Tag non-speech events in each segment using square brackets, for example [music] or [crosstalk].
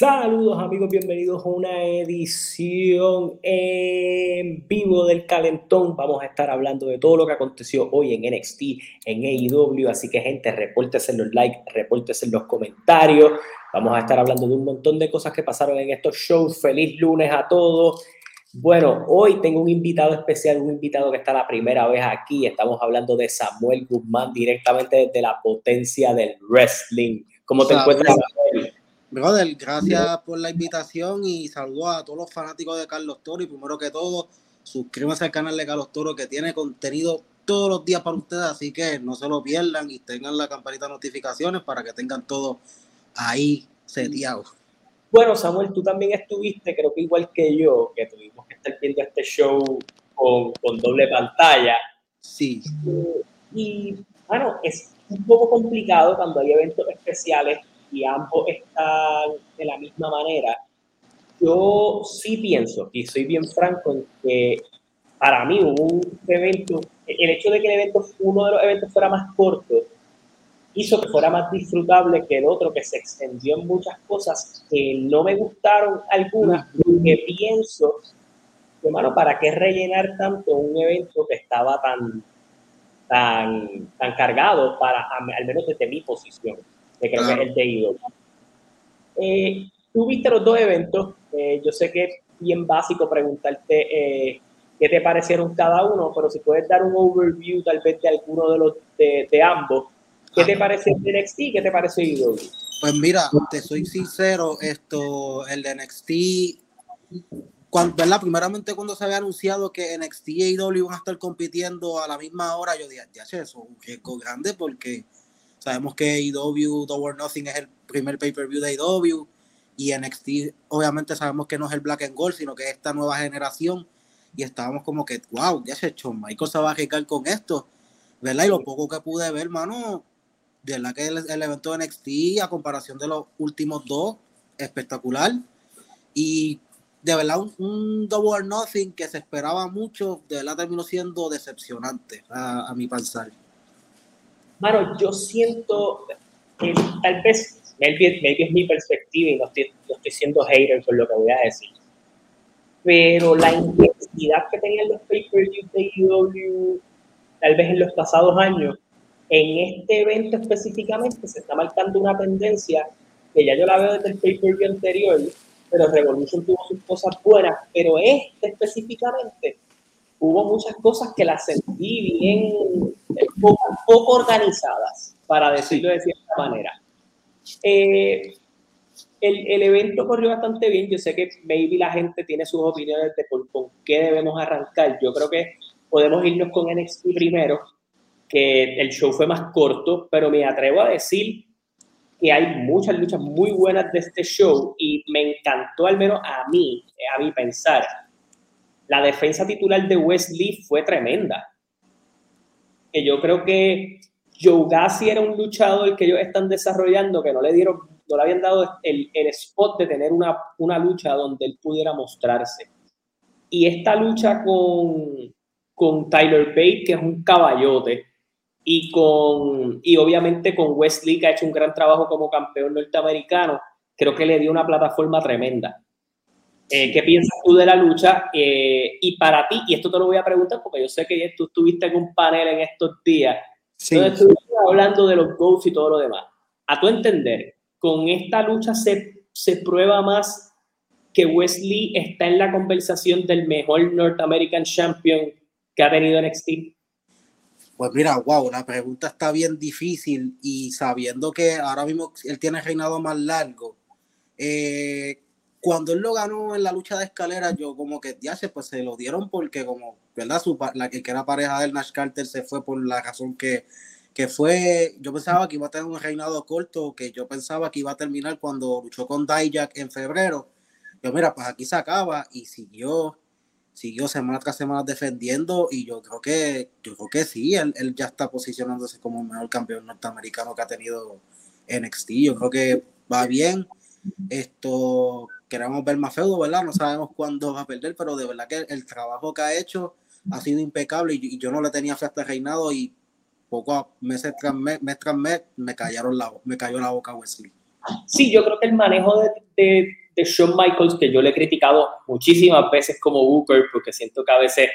Saludos amigos, bienvenidos a una edición en vivo del Calentón. Vamos a estar hablando de todo lo que aconteció hoy en NXT, en AEW, así que gente, repórtese en los likes, repórtese en los comentarios. Vamos a estar hablando de un montón de cosas que pasaron en estos shows. Feliz lunes a todos. Bueno, hoy tengo un invitado especial, un invitado que está la primera vez aquí. Estamos hablando de Samuel Guzmán directamente desde la potencia del wrestling. ¿Cómo te encuentras, Samuel? Brother, gracias por la invitación y saludos a todos los fanáticos de Carlos Toro. Y primero que todo, suscríbanse al canal de Carlos Toro que tiene contenido todos los días para ustedes, así que no se lo pierdan y tengan la campanita de notificaciones para que tengan todo ahí seteado. Bueno, Samuel, tú también estuviste, creo que igual que yo, que tuvimos que estar viendo este show con, con doble pantalla. Sí. Y bueno, es un poco complicado cuando hay eventos especiales y ambos están de la misma manera, yo sí pienso, y soy bien franco, en que para mí un evento, el hecho de que el evento, uno de los eventos fuera más corto, hizo que fuera más disfrutable que el otro, que se extendió en muchas cosas que no me gustaron algunas, que pienso, hermano, ¿para qué rellenar tanto un evento que estaba tan, tan, tan cargado para, al menos desde mi posición? Que creo que es el de eh, tú viste los dos eventos, eh, yo sé que es bien básico preguntarte eh, qué te parecieron cada uno, pero si puedes dar un overview tal vez de alguno de los de, ambos, ¿qué te pareció el de NXT y qué te pareció IW? Pues mira, te soy sincero, esto, el de NXT, cuando, ¿verdad? Primeramente cuando se había anunciado que NXT y IW iban a estar compitiendo a la misma hora, yo dije, ya sé, eso es un riesgo grande porque Sabemos que AEW Double Nothing es el primer pay-per-view de AEW y NXT obviamente sabemos que no es el Black and Gold, sino que es esta nueva generación y estábamos como que, wow, ya se echó, Michael se va a arriesgar con esto, ¿verdad? Y lo poco que pude ver, mano, de verdad que el, evento de NXT a comparación de los últimos dos, espectacular. Y de verdad un, un, Double or Nothing que se esperaba mucho, de verdad terminó siendo decepcionante a mi pensar. Mano, yo siento, que tal vez, maybe, es mi perspectiva y no estoy, estoy siendo hater con lo que voy a decir, pero la intensidad que tenían los pay-per-views de IW, tal vez en los pasados años, en este evento específicamente se está marcando una tendencia que ya yo la veo desde el pay-per-view anterior, pero Revolution tuvo sus cosas buenas, pero este específicamente hubo muchas cosas que las sentí bien eh, poco, organizadas, para decirlo de cierta manera. Eh, el, el, evento corrió bastante bien. Yo sé que maybe la gente tiene sus opiniones de por, con qué debemos arrancar. Yo creo que podemos irnos con NXT primero, que el show fue más corto, pero me atrevo a decir que hay muchas luchas muy buenas de este show y me encantó, al menos a mí, a mí pensar, la defensa titular de Wesley fue tremenda. Que yo creo que Joe Gassi era un luchador que ellos están desarrollando que no le dieron no le habían dado el, el spot de tener una, una lucha donde él pudiera mostrarse. Y esta lucha con, con Tyler Bate, que es un caballote, y, con, y obviamente con Wesley, que ha hecho un gran trabajo como campeón norteamericano, creo que le dio una plataforma tremenda. Eh, ¿Qué piensas tú de la lucha? Eh, y para ti, y esto te lo voy a preguntar porque yo sé que tú estuviste en un panel en estos días, sí. donde estuviste hablando de los goals y todo lo demás. A tu entender, ¿con esta lucha se, se prueba más que Wesley está en la conversación del mejor North American Champion que ha tenido NXT? Pues mira, wow, la pregunta está bien difícil y sabiendo que ahora mismo él tiene reinado más largo, eh, cuando él lo ganó en la lucha de escalera, yo como que ya se pues se lo dieron porque como, ¿verdad? Su, la que era pareja del Nash Carter se fue por la razón que, que fue, yo pensaba que iba a tener un reinado corto, que yo pensaba que iba a terminar cuando luchó con Dijak en febrero. Yo mira, pues aquí se acaba y siguió siguió semana tras semana defendiendo y yo creo que yo creo que sí, él, él ya está posicionándose como el mejor campeón norteamericano que ha tenido NXT. Yo creo que va bien. Esto queremos ver más feudo, ¿verdad? No sabemos cuándo va a perder, pero de verdad que el trabajo que ha hecho ha sido impecable y, yo no le tenía fe a este reinado y poco a meses tras mes, mes tras mes me cayeron la, me cayó la boca Wesley. Sí, yo creo que el manejo de, de de Shawn Michaels, que yo le he criticado muchísimas veces como Booker, porque siento que a veces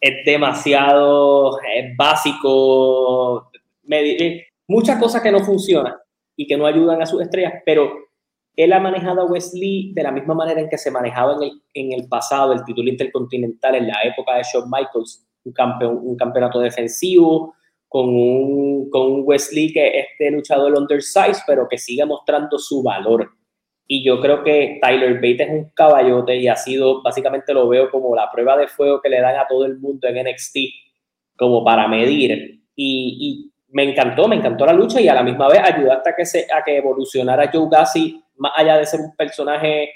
es demasiado es básico, muchas cosas que no funcionan y que no ayudan a sus estrellas, pero él ha manejado a Wesley de la misma manera en que se manejaba en el, en el pasado el título intercontinental en la época de Shawn Michaels, un, campeón, un campeonato defensivo, con un, con un Wesley que es este luchador undersized, pero que sigue mostrando su valor. Y yo creo que Tyler Bate es un caballote y ha sido, básicamente lo veo como la prueba de fuego que le dan a todo el mundo en NXT, como para medir. Y, me encantó, me encantó la lucha y a la misma vez ayudó hasta que, se, a que evolucionara Joe Gassi, más allá de ser un personaje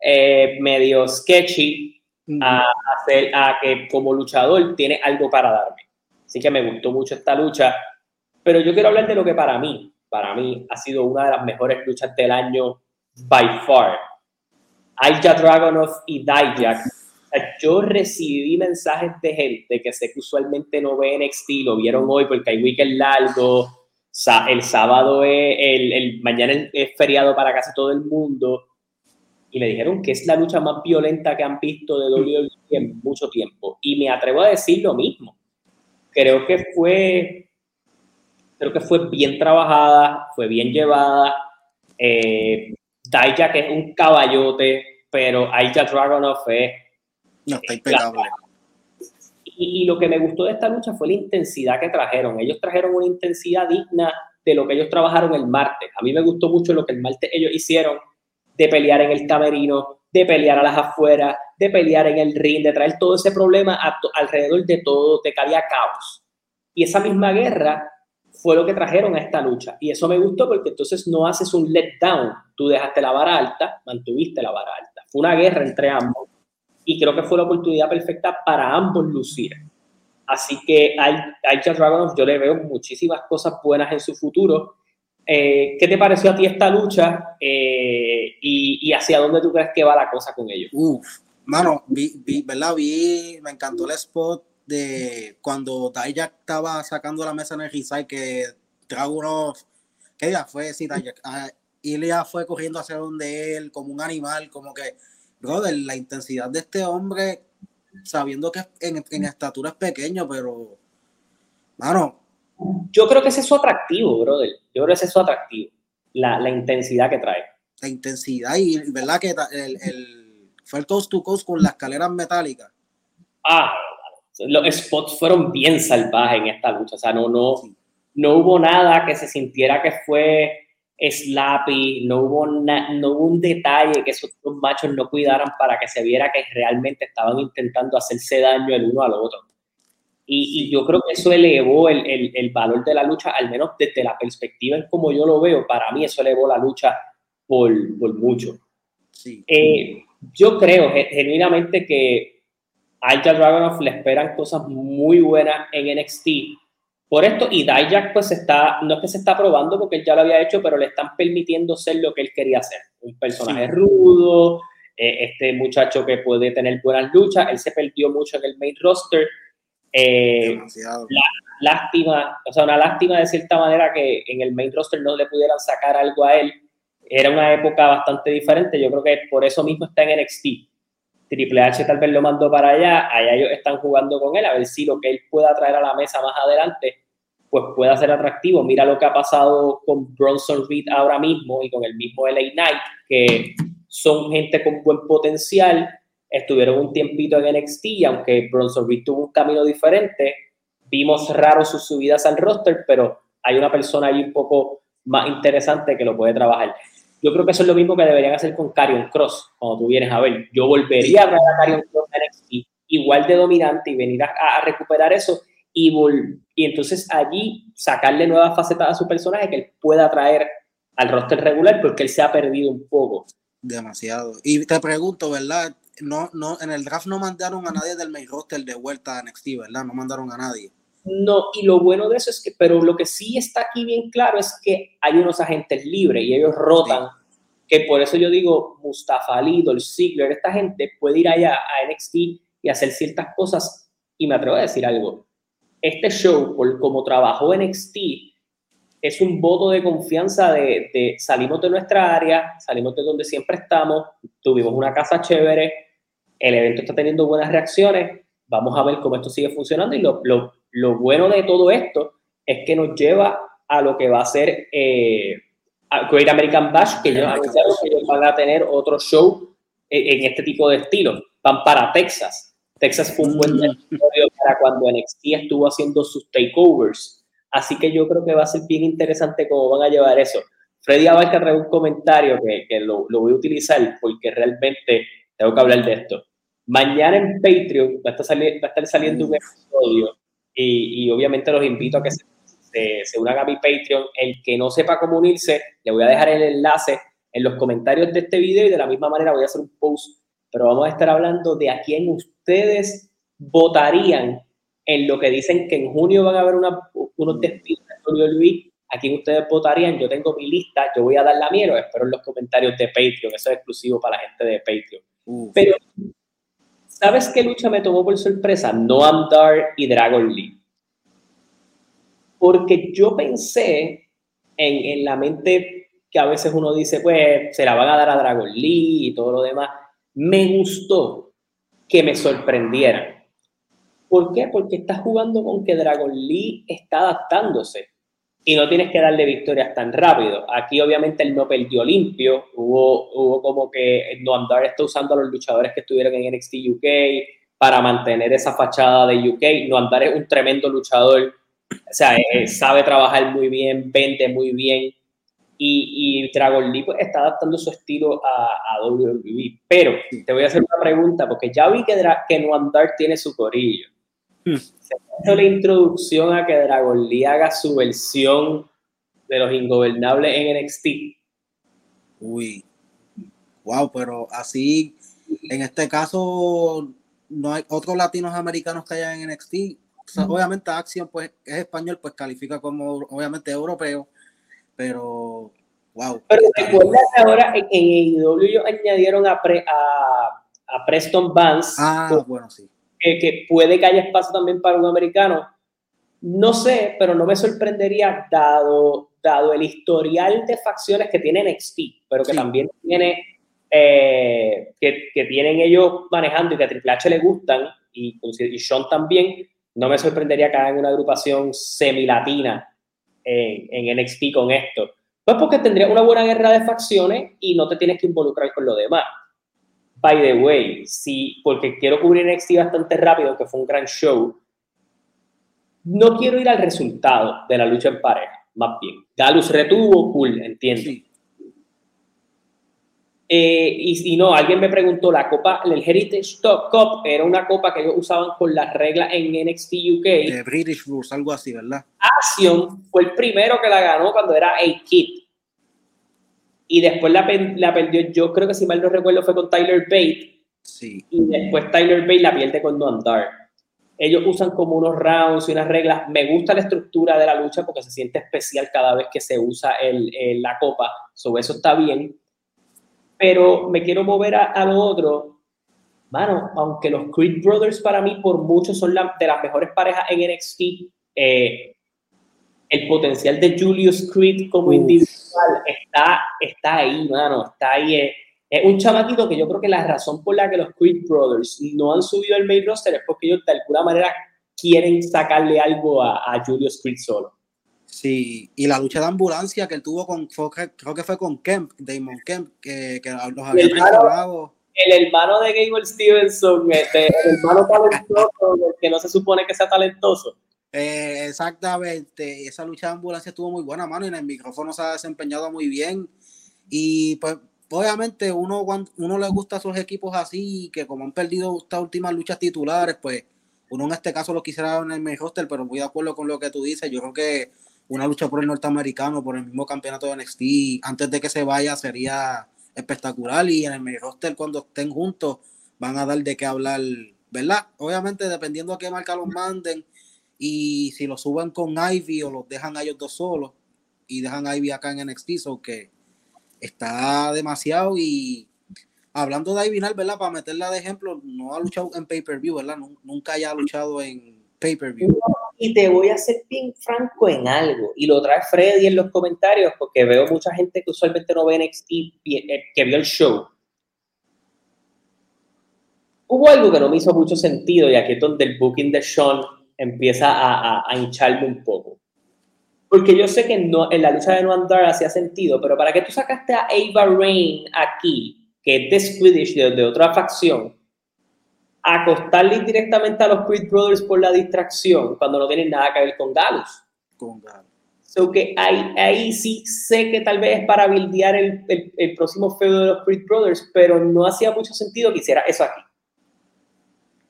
eh, medio sketchy, a, hacer, a que como luchador tiene algo para darme. Así que me gustó mucho esta lucha. Pero yo quiero hablar de lo que para mí, para mí ha sido una de las mejores luchas del año by far. Aja Dragonov y Dijak. yo recibí mensajes de gente que sé que usualmente no ve NXT, lo vieron hoy porque hay weekend largo, el sábado es, el, el, mañana es feriado para casi todo el mundo, y me dijeron que es la lucha más violenta que han visto de WWE en mucho tiempo. Y me atrevo a decir lo mismo. Creo que fue, creo que fue bien trabajada, fue bien llevada. Eh, Dijak es un caballote, pero Aja Dragunov es... No, está impecable. Y, lo que me gustó de esta lucha fue la intensidad que trajeron. Ellos trajeron una intensidad digna de lo que ellos trabajaron el martes. A mí me gustó mucho lo que el martes ellos hicieron de pelear en el camerino, de pelear a las afueras, de pelear en el ring, de traer todo ese problema alrededor de todo, de que había caos. Y esa misma guerra fue lo que trajeron a esta lucha. Y eso me gustó porque entonces no haces un letdown. Tú dejaste la vara alta, mantuviste la vara alta. Fue una guerra entre ambos. Y creo que fue la oportunidad perfecta para ambos lucir. Así que a Aicha Dragonov yo le veo muchísimas cosas buenas en su futuro. Eh, ¿Qué te pareció a ti esta lucha eh, y, y, hacia dónde tú crees que va la cosa con ellos? Uf, mano, vi, vi, ¿verdad? Vi, me encantó el spot de cuando Dijak estaba sacando la mesa en el Rizai, que Dragunov, que ya fue, sí, Dijak, uh, Ilya fue corriendo hacia donde él, como un animal, como que, brother, la intensidad de este hombre, sabiendo que en, en estatura es pequeño, pero, mano. Yo creo que ese es su atractivo, brother. Yo creo que ese es su atractivo, la, la intensidad que trae. La intensidad y, ¿verdad? Que el, el, fue el coast to coast con las escaleras metálicas. Ah, los spots fueron bien salvajes en esta lucha. O sea, no, no, no hubo nada que se sintiera que fue slappy, no hubo, no hubo un detalle que esos dos machos no cuidaran para que se viera que realmente estaban intentando hacerse daño el uno al otro. Y, y yo creo que eso elevó el, el, el, valor de la lucha, al menos desde la perspectiva en como yo lo veo, para mí eso elevó la lucha por, por mucho. Sí. Eh, yo creo genuinamente que a Dragunov le esperan cosas muy buenas en NXT, por esto. Y Dijak, pues está, no es que se está probando porque él ya lo había hecho, pero le están permitiendo ser lo que él quería ser. Un personaje rudo, eh, este muchacho que puede tener buenas luchas. Él se perdió mucho en el main roster. Eh, lástima, o sea, una lástima de cierta manera que en el main roster no le pudieran sacar algo a él. Era una época bastante diferente. Yo creo que por eso mismo está en NXT. Triple H tal vez lo mandó para allá, allá ellos están jugando con él, a ver si lo que él pueda traer a la mesa más adelante, pues pueda ser atractivo. Mira lo que ha pasado con Bronson Reed ahora mismo y con el mismo LA Knight, que son gente con buen potencial, estuvieron un tiempito en NXT y aunque Bronson Reed tuvo un camino diferente, vimos raro sus subidas al roster, pero hay una persona ahí un poco más interesante que lo puede trabajar. Yo creo que eso es lo mismo que deberían hacer con Carion Cross, cuando tú vienes a ver. Yo volvería a ver a Carion Cross NXT igual de dominante y venir a, recuperar eso y, y entonces allí sacarle nuevas facetas a su personaje que él pueda traer al roster regular porque él se ha perdido un poco. Demasiado. Y te pregunto, ¿verdad? No, no, en el draft no mandaron a nadie del main roster de vuelta a NXT, ¿verdad? No mandaron a nadie. No, y lo bueno de eso es que, pero lo que sí está aquí bien claro es que hay unos agentes libres y ellos rotan, que por eso yo digo, Mustafa Ali, Dolph Ziggler, esta gente puede ir allá a NXT y hacer ciertas cosas, y me atrevo a decir algo, este show, por como trabajó NXT, es un voto de confianza de, de, salimos de nuestra área, salimos de donde siempre estamos, tuvimos una casa chévere, el evento está teniendo buenas reacciones, vamos a ver cómo esto sigue funcionando y lo, lo, lo bueno de todo esto es que nos lleva a lo que va a ser eh, Great American Bash, que ellos anunciaron que ellos van a tener otro show en, este tipo de estilo. Van para Texas. Texas fue un buen mm. territorio para cuando NXT estuvo haciendo sus takeovers. Así que yo creo que va a ser bien interesante cómo van a llevar eso. Freddy Abarca trae un comentario que, que lo, lo, voy a utilizar porque realmente tengo que hablar de esto. Mañana en Patreon va a estar, va a estar saliendo un episodio y, obviamente los invito a que se, unan a mi Patreon. El que no sepa cómo unirse, le voy a dejar el enlace en los comentarios de este video y de la misma manera voy a hacer un post, pero vamos a estar hablando de a quién ustedes votarían en lo que dicen que en junio van a haber una, unos despidos de Antonio Luis, a quién ustedes votarían. Yo tengo mi lista, yo voy a dar la mía, espero en los comentarios de Patreon, eso es exclusivo para la gente de Patreon. Pero ¿Sabes qué lucha me tomó por sorpresa? Noam Dar y Dragon Lee. Porque yo pensé en, en, la mente que a veces uno dice, pues se la van a dar a Dragon Lee y todo lo demás. Me gustó que me sorprendieran. ¿Por qué? Porque estás jugando con que Dragon Lee está adaptándose y no tienes que darle victorias tan rápido. Aquí obviamente él no perdió limpio, hubo, hubo como que no andar está usando a los luchadores que estuvieron en NXT UK para mantener esa fachada de UK. No andar es un tremendo luchador, o sea, eh, sabe trabajar muy bien, vende muy bien y, y Dragon Lee pues, está adaptando su estilo a, WWE. Pero te voy a hacer una pregunta porque ya vi que, que No Andar tiene su corillo. Hmm. Se ha la introducción a que Dragon Lee haga su versión de los ingobernables en NXT. Uy, wow, pero así, en este caso, no hay otros latinos americanos que hayan en NXT. Obviamente Action pues es español, pues califica como obviamente europeo, pero wow. Pero recuerda que ahora en AEW añadieron a, a, a Preston Vance. Ah, bueno, sí que puede que haya espacio también para un americano. No sé, pero no me sorprendería dado, dado el historial de facciones que tiene NXT, pero que también tiene, eh, que, que, tienen ellos manejando y que a Triple H le gustan, y, y Sean también, no me sorprendería que hagan una agrupación semi-latina en, en NXT con esto. Pues porque tendría una buena guerra de facciones y no te tienes que involucrar con lo demás by the way, sí, porque quiero cubrir NXT bastante rápido, que fue un gran show, no quiero ir al resultado de la lucha en pareja, más bien. Galus retuvo, cool, entiendo. Eh, y, y, no, alguien me preguntó, la copa, el Heritage Top Cup era una copa que ellos usaban con las reglas en NXT UK. De British Rules, algo así, ¿verdad? Action fue el primero que la ganó cuando era A-Kid y después la, la, perdió, yo creo que si mal no recuerdo fue con Tyler Bate. Sí. Y después Tyler Bate la pierde con Don Dark. ellos usan como unos rounds y unas reglas. Me gusta la estructura de la lucha porque se siente especial cada vez que se usa el, la copa. Sobre eso está bien. Pero me quiero mover a, lo otro. Mano, aunque los Creed Brothers para mí por mucho son de las mejores parejas en NXT, eh, el potencial de Julius Creed como individual está, está ahí, mano. Está ahí. Eh, es un chamaquito que yo creo que la razón por la que los Creed Brothers no han subido el main roster es porque ellos de alguna manera quieren sacarle algo a, Julius Creed solo. Sí, y la lucha de ambulancia que él tuvo con, creo que fue con Kemp, Damon Kemp, que, que los había traicionado. El hermano de Gable Stevenson, este, el hermano talentoso, que no se supone que sea talentoso. Eh, exactamente, esa lucha de ambulancia estuvo muy buena, mano, y en el micrófono se ha desempeñado muy bien. Y pues obviamente uno, uno le gusta a esos equipos así, que como han perdido estas últimas luchas titulares, pues uno en este caso lo quisiera en el main roster, pero voy de acuerdo con lo que tú dices. Yo creo que una lucha por el norteamericano, por el mismo campeonato de NXT, antes de que se vaya, sería espectacular. Y en el main roster, cuando estén juntos, van a dar de qué hablar, ¿verdad? Obviamente, dependiendo a qué marca los manden y si lo suban con Ivy o los dejan a ellos dos solos y dejan a Ivy acá en NXT, o que está demasiado y hablando de Ivinal, ¿verdad? Para meterla de ejemplo, no ha luchado en pay-per-view, ¿verdad? Nunca haya luchado en pay-per-view. Y te voy a ser bien franco en algo, y lo trae Freddy en los comentarios, porque veo mucha gente que usualmente no ve NXT, eh, que vio el show. Hubo algo que no me hizo mucho sentido, y aquí es donde el booking de Sean empieza a, a hincharme un poco. Porque yo sé que no, en la lucha de no andar hacía sentido, pero ¿para qué tú sacaste a Ava Rain aquí, que es de Swedish, de, otra facción, a acostarle directamente a los Creed Brothers por la distracción cuando no tienen nada que ver con Galus? Con Galus. So que ahí, ahí sí sé que tal vez es para bildear el, el, próximo feudo de los Creed Brothers, pero no hacía mucho sentido que hiciera eso aquí,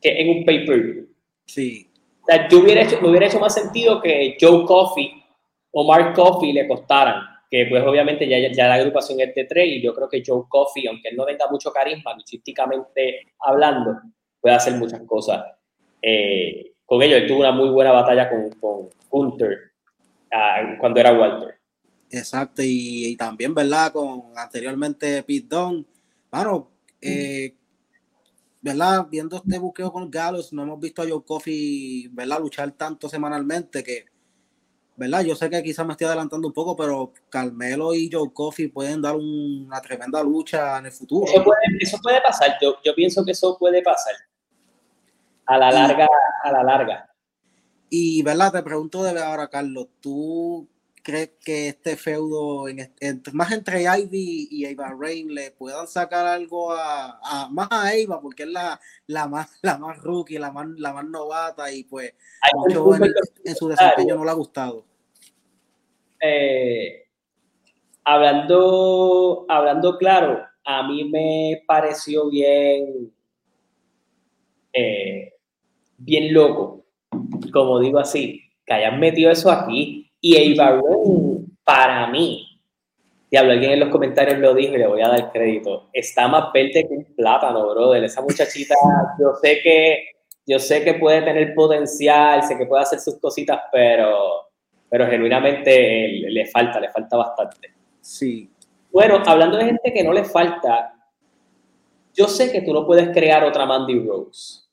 que en un pay-per-view. Sí. O sea, yo hubiera hecho, me hubiera hecho más sentido que Joe Coffey o Mark Coffey le costaran, que pues obviamente ya, ya la agrupación es de tres y yo creo que Joe Coffey, aunque no tenga mucho carisma luchísticamente hablando, puede hacer muchas cosas eh, con ellos. Él tuvo una muy buena batalla con, con Hunter ah, cuando era Walter. Exacto, y, también, ¿verdad? Con anteriormente Pete Dunne. Bueno, eh, ¿verdad? Viendo este buqueo con Gallows, no hemos visto a Joe Coffey, ¿verdad? Luchar tanto semanalmente que ¿verdad? Yo sé que quizás me estoy adelantando un poco, pero Carmelo y Joe Coffey pueden dar una tremenda lucha en el futuro. Eso puede, pasar, yo, yo, pienso que eso puede pasar. A la larga, a la larga. Y, ¿verdad? Te pregunto de ahora, Carlos, ¿tú crees que este feudo, en, más entre Ivy y Ava Rain, le puedan sacar algo a, más a Ava, porque es la, la, más, la más rookie, la más, la más novata, y pues mucho en, su desempeño no le ha gustado? Eh, hablando, hablando claro, a mí me pareció bien, eh, bien loco, como digo así, que hayan metido eso aquí y Ava para mí, diablo, alguien en los comentarios lo dijo y le voy a dar crédito, está más verde que un plátano, brother. Esa muchachita, [laughs] yo sé que, yo sé que puede tener potencial, sé que puede hacer sus cositas, pero, pero genuinamente le, falta, le falta bastante. Sí. Bueno, hablando de gente que no le falta, yo sé que tú no puedes crear otra Mandy Rose,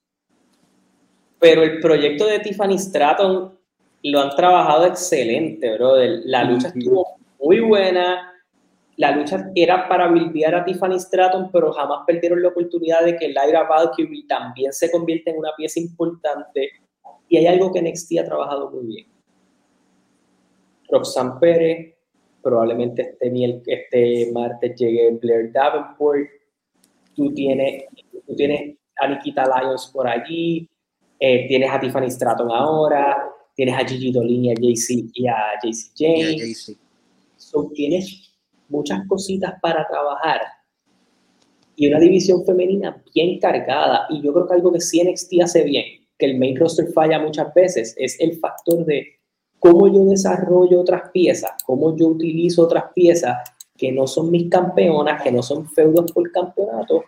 pero el proyecto de Tiffany Stratton lo han trabajado excelente, brother. La lucha estuvo muy buena. La lucha era para bildear a Tiffany Stratton, pero jamás perdieron la oportunidad de que Lyra Valkyrie también se convierta en una pieza importante. Y hay algo que NXT ha trabajado muy bien. Roxanne Pérez, probablemente este, este martes llegue Blair Davenport. Tú tienes, tú tienes a Nikita Lyons por allí, eh, tienes a Tiffany Stratton ahora, tienes a Gigi Dolin y a JC y a JC James. So, tienes muchas cositas para trabajar y una división femenina bien cargada. Y yo creo que algo que sí NXT hace bien, que el main roster falla muchas veces, es el factor de cómo yo desarrollo otras piezas, cómo yo utilizo otras piezas que no son mis campeonas, que no son feudos por campeonato,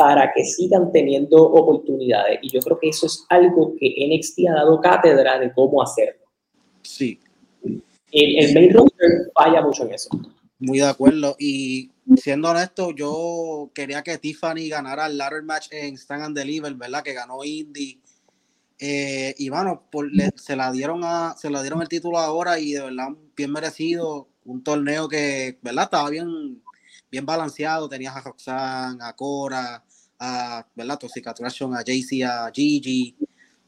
para que sigan teniendo oportunidades. Y yo creo que eso es algo que NXT ha dado cátedra de cómo hacerlo. Sí. El, el main roster falla mucho en eso. Muy de acuerdo. Y siendo honesto, yo quería que Tiffany ganara el ladder match en Stand and Deliver, ¿verdad? Que ganó Indy. Eh, y bueno, se la dieron a, se la dieron el título ahora y de verdad bien merecido. Un torneo que, ¿verdad? Estaba bien, bien balanceado. Tenías a Roxanne, a Cora, a ¿verdad? Toxic Attraction, a JC, a Gigi,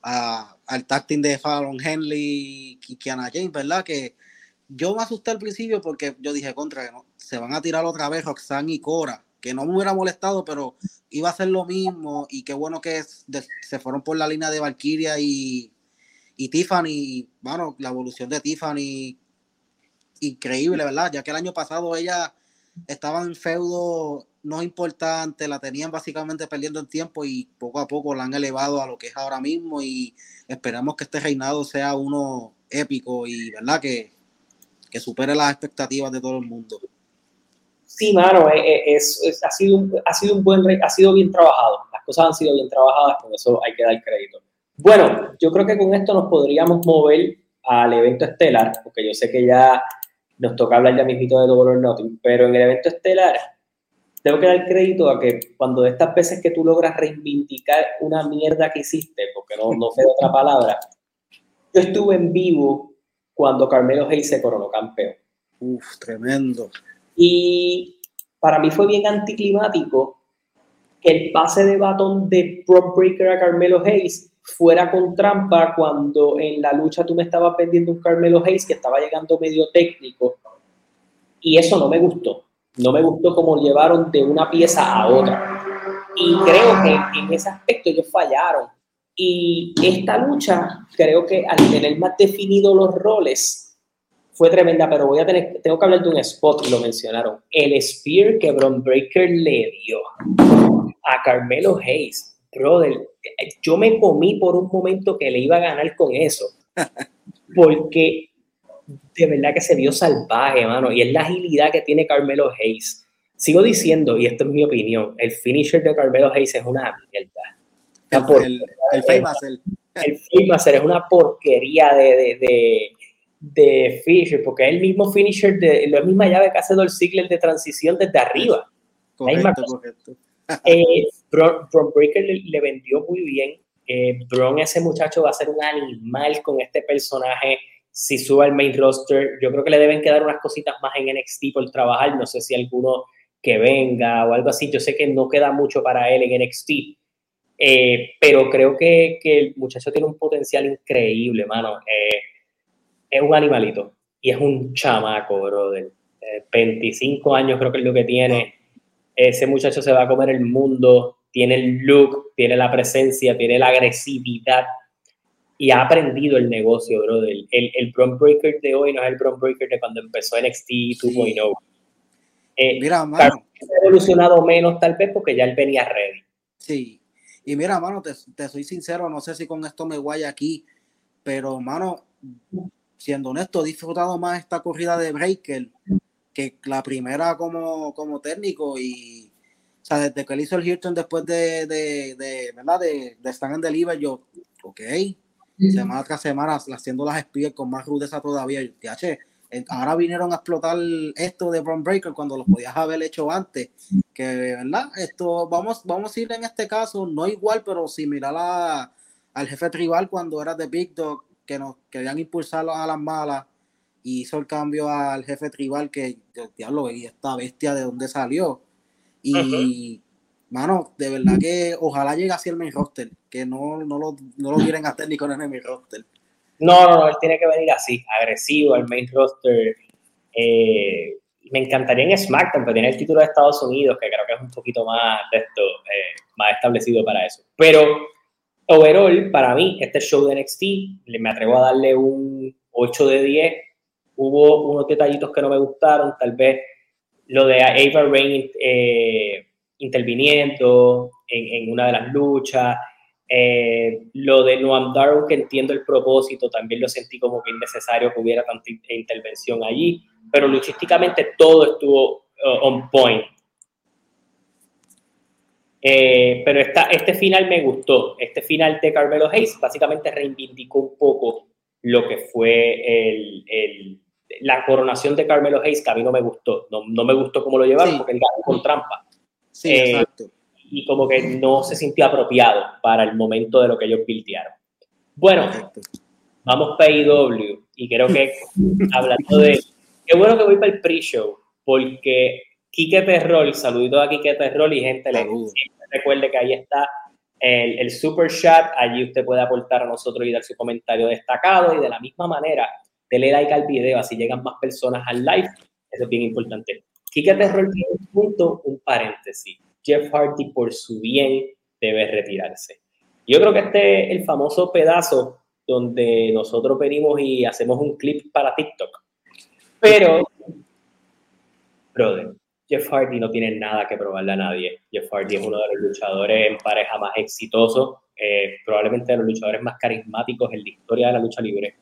a, al tacting de Fallon Henley y Kiana James, ¿verdad? Que yo me asusté al principio porque yo dije contra que no, se van a tirar otra vez Roxanne y Cora, que no me hubiera molestado, pero iba a ser lo mismo y qué bueno que se fueron por la línea de Valkyria y, y Tiffany, bueno, la evolución de Tiffany increíble, ¿verdad? Ya que el año pasado ella estaba en feudo no importante, la tenían básicamente perdiendo el tiempo y poco a poco la han elevado a lo que es ahora mismo y esperamos que este reinado sea uno épico y verdad que, que supere las expectativas de todo el mundo. Sí, mano, eh, eh, es, ha, sido un, ha sido un buen, ha sido bien trabajado, las cosas han sido bien trabajadas, con eso hay que dar crédito. Bueno, yo creo que con esto nos podríamos mover al evento estelar, porque yo sé que ya nos toca hablar ya mismito de Double or Nothing, pero en el evento estelar tengo que dar crédito a que cuando de estas veces que tú logras reivindicar una mierda que hiciste, porque no, no queda otra palabra, yo estuve en vivo cuando Carmelo Hayes se coronó campeón. Uf, tremendo. Y para mí fue bien anticlimático que el pase de batón de Brock Breaker a Carmelo Hayes fuera con trampa cuando en la lucha tú me estabas vendiendo un Carmelo Hayes que estaba llegando medio técnico. Y eso no me gustó no me gustó cómo llevaron de una pieza a otra. Y creo que en ese aspecto ellos fallaron. Y esta lucha, creo que al tener más definidos los roles, fue tremenda, pero voy a tener, tengo que hablar de un spot, y lo mencionaron. El spear que Bron Breaker le dio a Carmelo Hayes, brother, yo me comí por un momento que le iba a ganar con eso. Porque de verdad que se vio salvaje, mano, y es la agilidad que tiene Carmelo Hayes. Sigo diciendo, y esto es mi opinión, el finisher de Carmelo Hayes es una mierda. el, el, el, es una porquería de, de, de, de, finisher, porque es el mismo finisher, de la misma llave que hace Dolph Ziggler de transición desde arriba. Correcto, correcto. Eh, [laughs] Bron, Breaker le, vendió muy bien. Eh, Bron, ese muchacho, va a ser un animal con este personaje si sube al main roster. Yo creo que le deben quedar unas cositas más en NXT por trabajar. No sé si alguno que venga o algo así. Yo sé que no queda mucho para él en NXT. Eh, pero creo que, que, el muchacho tiene un potencial increíble, mano. Eh, es un animalito y es un chamaco, brother. 25 eh, años creo que es lo que tiene. Ese muchacho se va a comer el mundo. Tiene el look, tiene la presencia, tiene la agresividad y ha aprendido el negocio, bro. El, el, el Breaker de hoy no es el Prom Breaker de cuando empezó NXT 2.0. Eh, mira, mano. Ha evolucionado menos tal vez porque ya él venía ready. Sí. Y mira, mano, te, te soy sincero, no sé si con esto me guay aquí, pero, mano, siendo honesto, he disfrutado más esta corrida de Breaker que la primera como, como técnico y o sea, desde que él hizo el Hilton después de, de, de ¿verdad? De, de estar en Deliver, yo, ok, semana tras semana haciendo las espías con más rudeza todavía. TH, ahora vinieron a explotar esto de Bron Breaker cuando lo podías haber hecho antes. Que, ¿verdad? Esto, vamos, vamos a ir en este caso, no igual, pero similar a, al jefe tribal cuando era de Big Dog, que nos querían impulsar a las malas y hizo el cambio al jefe tribal que, diablo, y esta bestia de dónde salió. Y, mano, de verdad que ojalá llegue así el main roster, que no, no, lo, no lo quieren hacer ni con el main roster. No, no, no, él tiene que venir así, agresivo al main roster. Eh, me encantaría en SmackDown, pero tiene el título de Estados Unidos, que creo que es un poquito más de esto, eh, más establecido para eso. Pero overall, para mí, este show de NXT, me atrevo a darle un 8 de 10. Hubo unos detallitos que no me gustaron, tal vez lo de Ava Rain eh, interviniendo en, en, una de las luchas. Eh, lo de Noam Darrow, que entiendo el propósito, también lo sentí como que innecesario que hubiera tanta intervención allí, pero luchísticamente todo estuvo uh, on point. Eh, pero esta, este final me gustó. Este final de Carmelo Hayes básicamente reivindicó un poco lo que fue el, el, la coronación de Carmelo Hayes, que a mí no me gustó. No, no me gustó cómo lo llevaron porque él ganó con trampa. Sí, eh, exacto. Y como que no se sintió apropiado para el momento de lo que ellos piltearon. Bueno, vamos para IW y creo que [laughs] hablando de... Qué bueno que voy para el pre-show porque Quique Terrol, saludito a Quique Terrol y gente, le recuerde que ahí está el, super chat, allí usted puede aportar a nosotros y dar su comentario destacado y de la misma manera, dele like al video, así llegan más personas al live, eso es bien importante. Quique Terrol tiene un un paréntesis. Jeff Hardy por su bien debe retirarse. Yo creo que este es el famoso pedazo donde nosotros venimos y hacemos un clip para TikTok. Pero, brother, Jeff Hardy no tiene nada que probarle a nadie. Jeff Hardy es uno de los luchadores en pareja más exitosos, eh, probablemente de los luchadores más carismáticos en la historia de la lucha libre.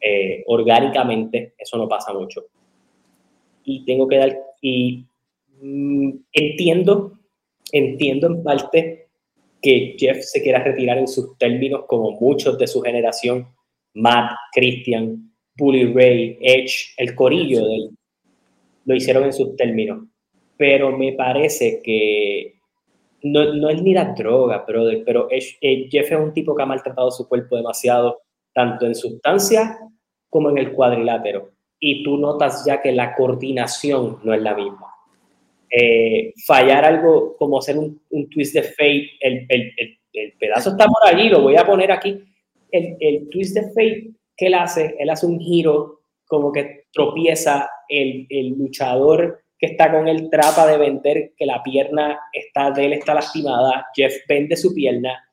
Eh, orgánicamente, eso no pasa mucho. Y tengo que dar, y mm, entiendo, entiendo en parte que Jeff se quiera retirar en sus términos como muchos de su generación, Matt, Christian, Bully Ray, Edge, el corillo de él, lo hicieron en sus términos pero me parece que no, no es ni la droga, brother, pero es, eh, Jeff es un tipo que ha maltratado su cuerpo demasiado, tanto en sustancia como en el cuadrilátero. Y tú notas ya que la coordinación no es la misma. Eh, fallar algo como hacer un, un twist de fate, el, el, el, pedazo está por allí, lo voy a poner aquí. El, el twist de fate que él hace, él hace un giro como que tropieza el, el luchador que está con el trapa de vender que la pierna está, de él está lastimada, Jeff vende su pierna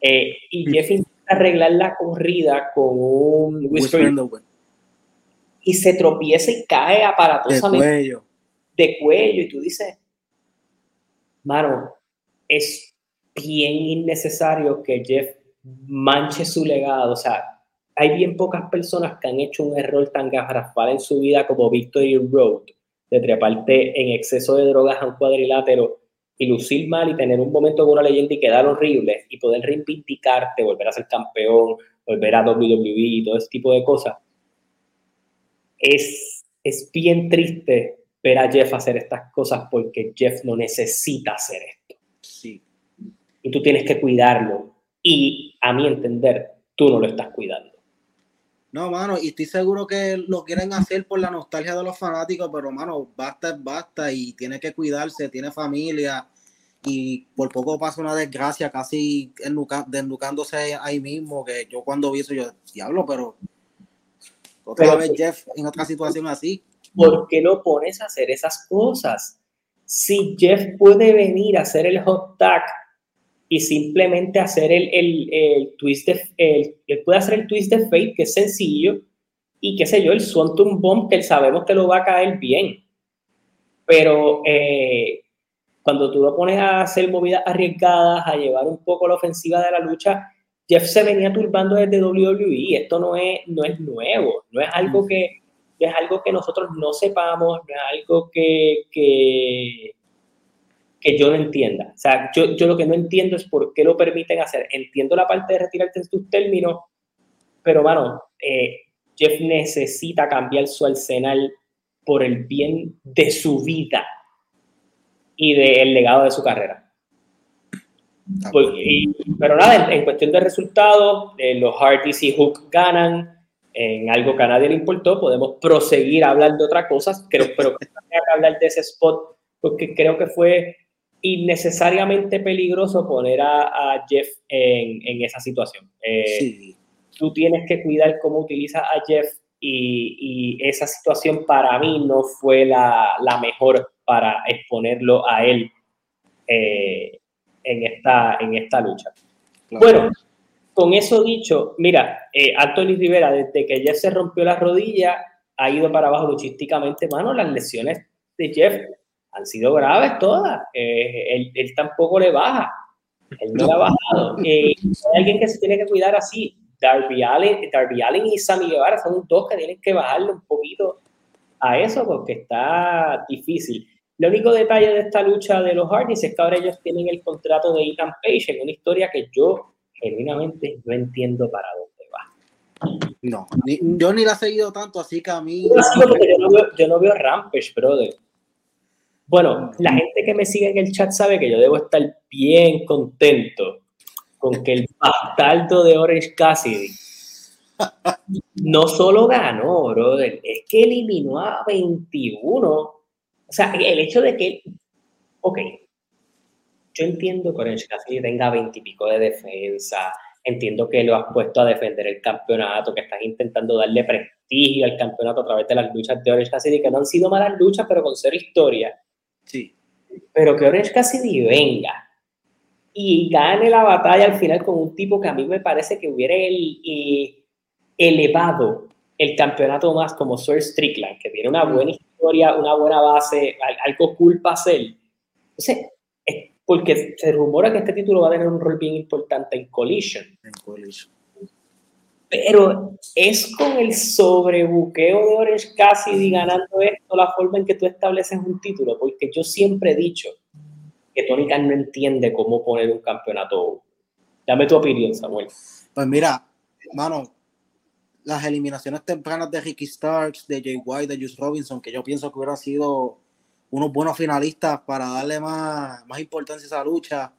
eh, y Jeff intenta arreglar la corrida con un whisper y se tropieza y cae aparatosamente de cuello. de cuello y tú dices, mano, es bien innecesario que Jeff manche su legado, o sea, hay bien pocas personas que han hecho un error tan garrafal en su vida como Victory Road de treparte en exceso de drogas a un cuadrilátero y lucir mal y tener un momento con una leyenda y quedar horrible y poder reivindicarte, volver a ser campeón, volver a WWE y todo ese tipo de cosas. Es, es bien triste ver a Jeff hacer estas cosas porque Jeff no necesita hacer esto. Sí. Y tú tienes que cuidarlo. Y a mi entender, tú no lo estás cuidando. No, mano, y estoy seguro que lo quieren hacer por la nostalgia de los fanáticos, pero, mano, basta basta y tiene que cuidarse, tiene familia y por poco pasa una desgracia casi desnucándose ahí mismo, que yo cuando vi eso yo, diablo, pero otra vez Jeff en otra situación así. ¿Por qué lo pones a hacer esas cosas? Si Jeff puede venir a hacer el hot tag y simplemente hacer el, el, el twist de, el, él puede hacer el twist de fate, que es sencillo, y qué sé yo, el Swanton Bomb, que sabemos que lo va a caer bien. Pero eh, cuando tú lo pones a hacer movidas arriesgadas, a llevar un poco la ofensiva de la lucha, Jeff se venía turbando desde WWE. Esto no es, no es nuevo, no es algo que, es algo que nosotros no sepamos, no es algo que, que, que yo no entienda. O sea, yo, yo lo que no entiendo es por qué lo permiten hacer. Entiendo la parte de retirarte en tus términos, pero, mano, eh, Jeff necesita cambiar su arsenal por el bien de su vida y del legado de su carrera. Pues, pero nada, en, cuestión de resultados, eh, los Hardys y Hook ganan en algo que a nadie le importó. Podemos proseguir a hablar de otras cosas, pero, [laughs] pero que hablar de ese spot porque creo que fue innecesariamente peligroso poner a, Jeff en, esa situación. Eh, tú tienes que cuidar cómo utilizas a Jeff y, esa situación para mí no fue la, mejor para exponerlo a él eh, en, esta, en esta lucha. Bueno, con eso dicho, mira, eh, Anthony Rivera, desde que Jeff se rompió la rodilla, ha ido para abajo luchísticamente, mano, las lesiones de Jeff han sido graves todas. Eh, él, tampoco le baja. Él no, le ha bajado. Eh, hay alguien que se tiene que cuidar así. Darby Allen, Darby Allen y Sammy Guevara son dos que tienen que bajarle un poquito a eso porque está difícil. el único detalle de esta lucha de los Hardys es que ahora ellos tienen el contrato de Ethan Page en una historia que yo genuinamente no entiendo para dónde va. No, yo ni la he seguido tanto, así que a mí... Yo no veo, yo no veo Rampage, brother. Bueno, la gente que me sigue en el chat sabe que yo debo estar bien contento con que el bastardo de Orange Cassidy [laughs] no solo ganó, brother, es que eliminó a 21. O sea, el hecho de que, ok, yo entiendo que Orange Cassidy tenga 20 y pico de defensa, entiendo que lo has puesto a defender el campeonato, que estás intentando darle prestigio al campeonato a través de las luchas de Orange Cassidy, que no han sido malas luchas, pero con cero historia. Sí. Pero que Orange Cassidy venga y gane la batalla al final con un tipo que a mí me parece que hubiera elevado el campeonato más como Sir Strickland, que tiene una buena historia, una buena base, algo cool para hacer. Entonces, es porque se rumora que este título va a tener un rol bien importante en Collision. En Collision. Pero es con el sobrebuqueo de Orange Cassidy ganando esto la forma en que tú estableces un título, porque yo siempre he dicho que Tony Khan no entiende cómo poner un campeonato. Dame tu opinión, Samuel. Pues mira, mano, las eliminaciones tempranas de Ricky Starks, de Jay White, de Juice Robinson, que yo pienso que hubieran sido unos buenos finalistas para darle más, más importancia a esa lucha.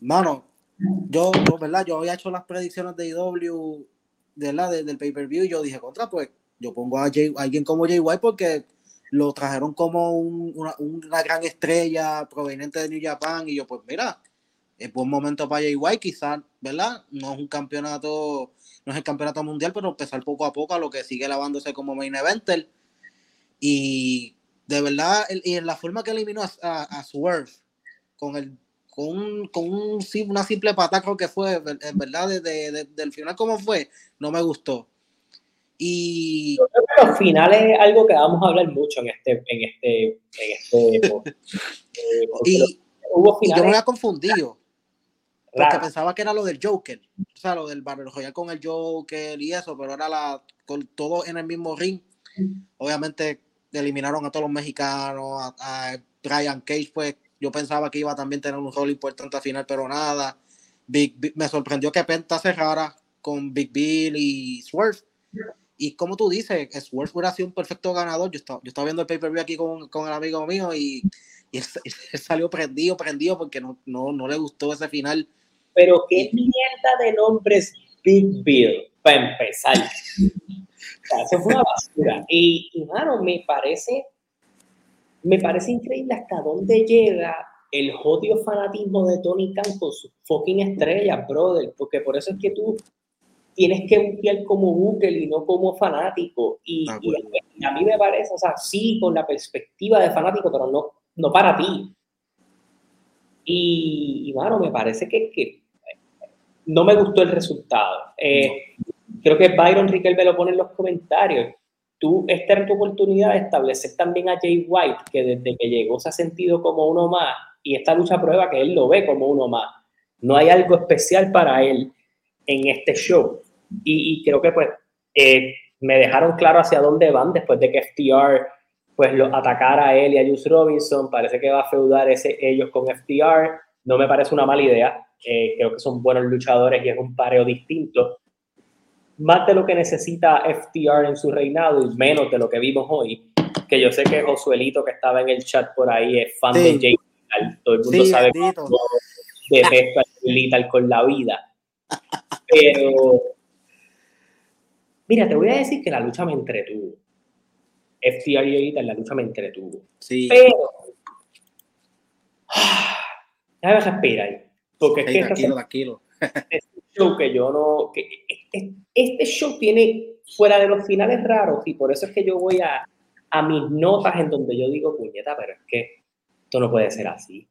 Mano, yo, ¿verdad? Yo había hecho las predicciones de IW de la, del pay-per-view y yo dije, contra, pues yo pongo a, alguien como Jay White porque lo trajeron como una, una, gran estrella proveniente de New Japan y yo, pues mira, es buen momento para Jay White, quizás, ¿verdad? No es un campeonato, no es el campeonato mundial, pero empezar poco a poco a lo que sigue lavándose como main eventer. Y de verdad, y en la forma que eliminó a, a, a Swerve con el con, un, con un, una simple pata, creo que fue, en verdad, desde del final como fue, no me gustó. Y Yo creo que los finales es algo que vamos a hablar mucho en este, en este, en este [laughs] eh, y, hubo finales. yo me había confundido. Porque pensaba que era lo del Joker. O sea, lo del Battle Royale con el Joker y eso, pero era la, con todo en el mismo ring. Obviamente eliminaron a todos los mexicanos, a, a Brian Cage, pues yo pensaba que iba a también tener un rol importante al final, pero nada. me sorprendió que Penta cerrara con Big Bill y Swerve. Y como tú dices, Swerve hubiera sido un perfecto ganador. Yo estaba, yo estaba viendo el pay-per-view aquí con, con, el amigo mío y, y él, salió prendido, prendido porque no, no, no, le gustó ese final. Pero qué mierda de nombres Big Bill, para empezar. eso fue una basura. Y, y, mano, me parece me parece increíble hasta dónde llega el jodido fanatismo de Tony Khan con sus fucking estrellas, brother, porque por eso es que tú tienes que buquear como Booker y no como fanático. Y, a, mí me parece, o sea, sí, con la perspectiva de fanático, pero no, no para ti. Y, bueno, me parece que, que, no me gustó el resultado. Eh, creo que Byron Riquelme lo pone en los comentarios tú, esta era tu oportunidad de establecer también a Jay White, que desde que llegó se ha sentido como uno más, y esta lucha prueba que él lo ve como uno más. No hay algo especial para él en este show. Y, creo que pues eh, me dejaron claro hacia dónde van después de que FTR pues lo atacara a él y a Juice Robinson. Parece que va a feudar ese, ellos con FTR. No me parece una mala idea. Eh, creo que son buenos luchadores y es un pareo distinto más de lo que necesita FTR en su reinado y menos de lo que vimos hoy. Que yo sé que Josuelito que estaba en el chat por ahí es fan de Jay Todo el mundo sabe que de Lethal con la vida. Pero, mira, te voy a decir que la lucha me entretuvo. FTR y Lethal, la lucha me entretuvo. Sí. Pero, déjame respirar. Porque es que tranquilo, tranquilo. Este show que yo no. Que este show tiene fuera de los finales raros y por eso es que yo voy a, a mis notas en donde yo digo, puñeta, pero es que esto no puede ser así.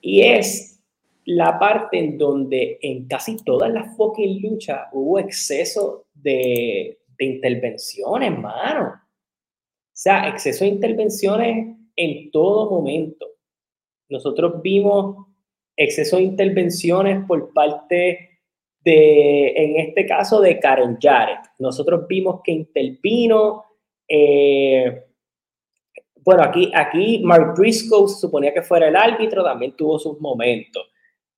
Y es la parte en donde en casi todas las fucking luchas hubo exceso de, de intervenciones, mano. O sea, exceso de intervenciones en todo momento. Nosotros vimos exceso de intervenciones por parte de, en este caso, de Karen Jarrett. Nosotros vimos que intervino, eh, Bueno, aquí, aquí Mark Briscoe suponía que fuera el árbitro, también tuvo sus momentos.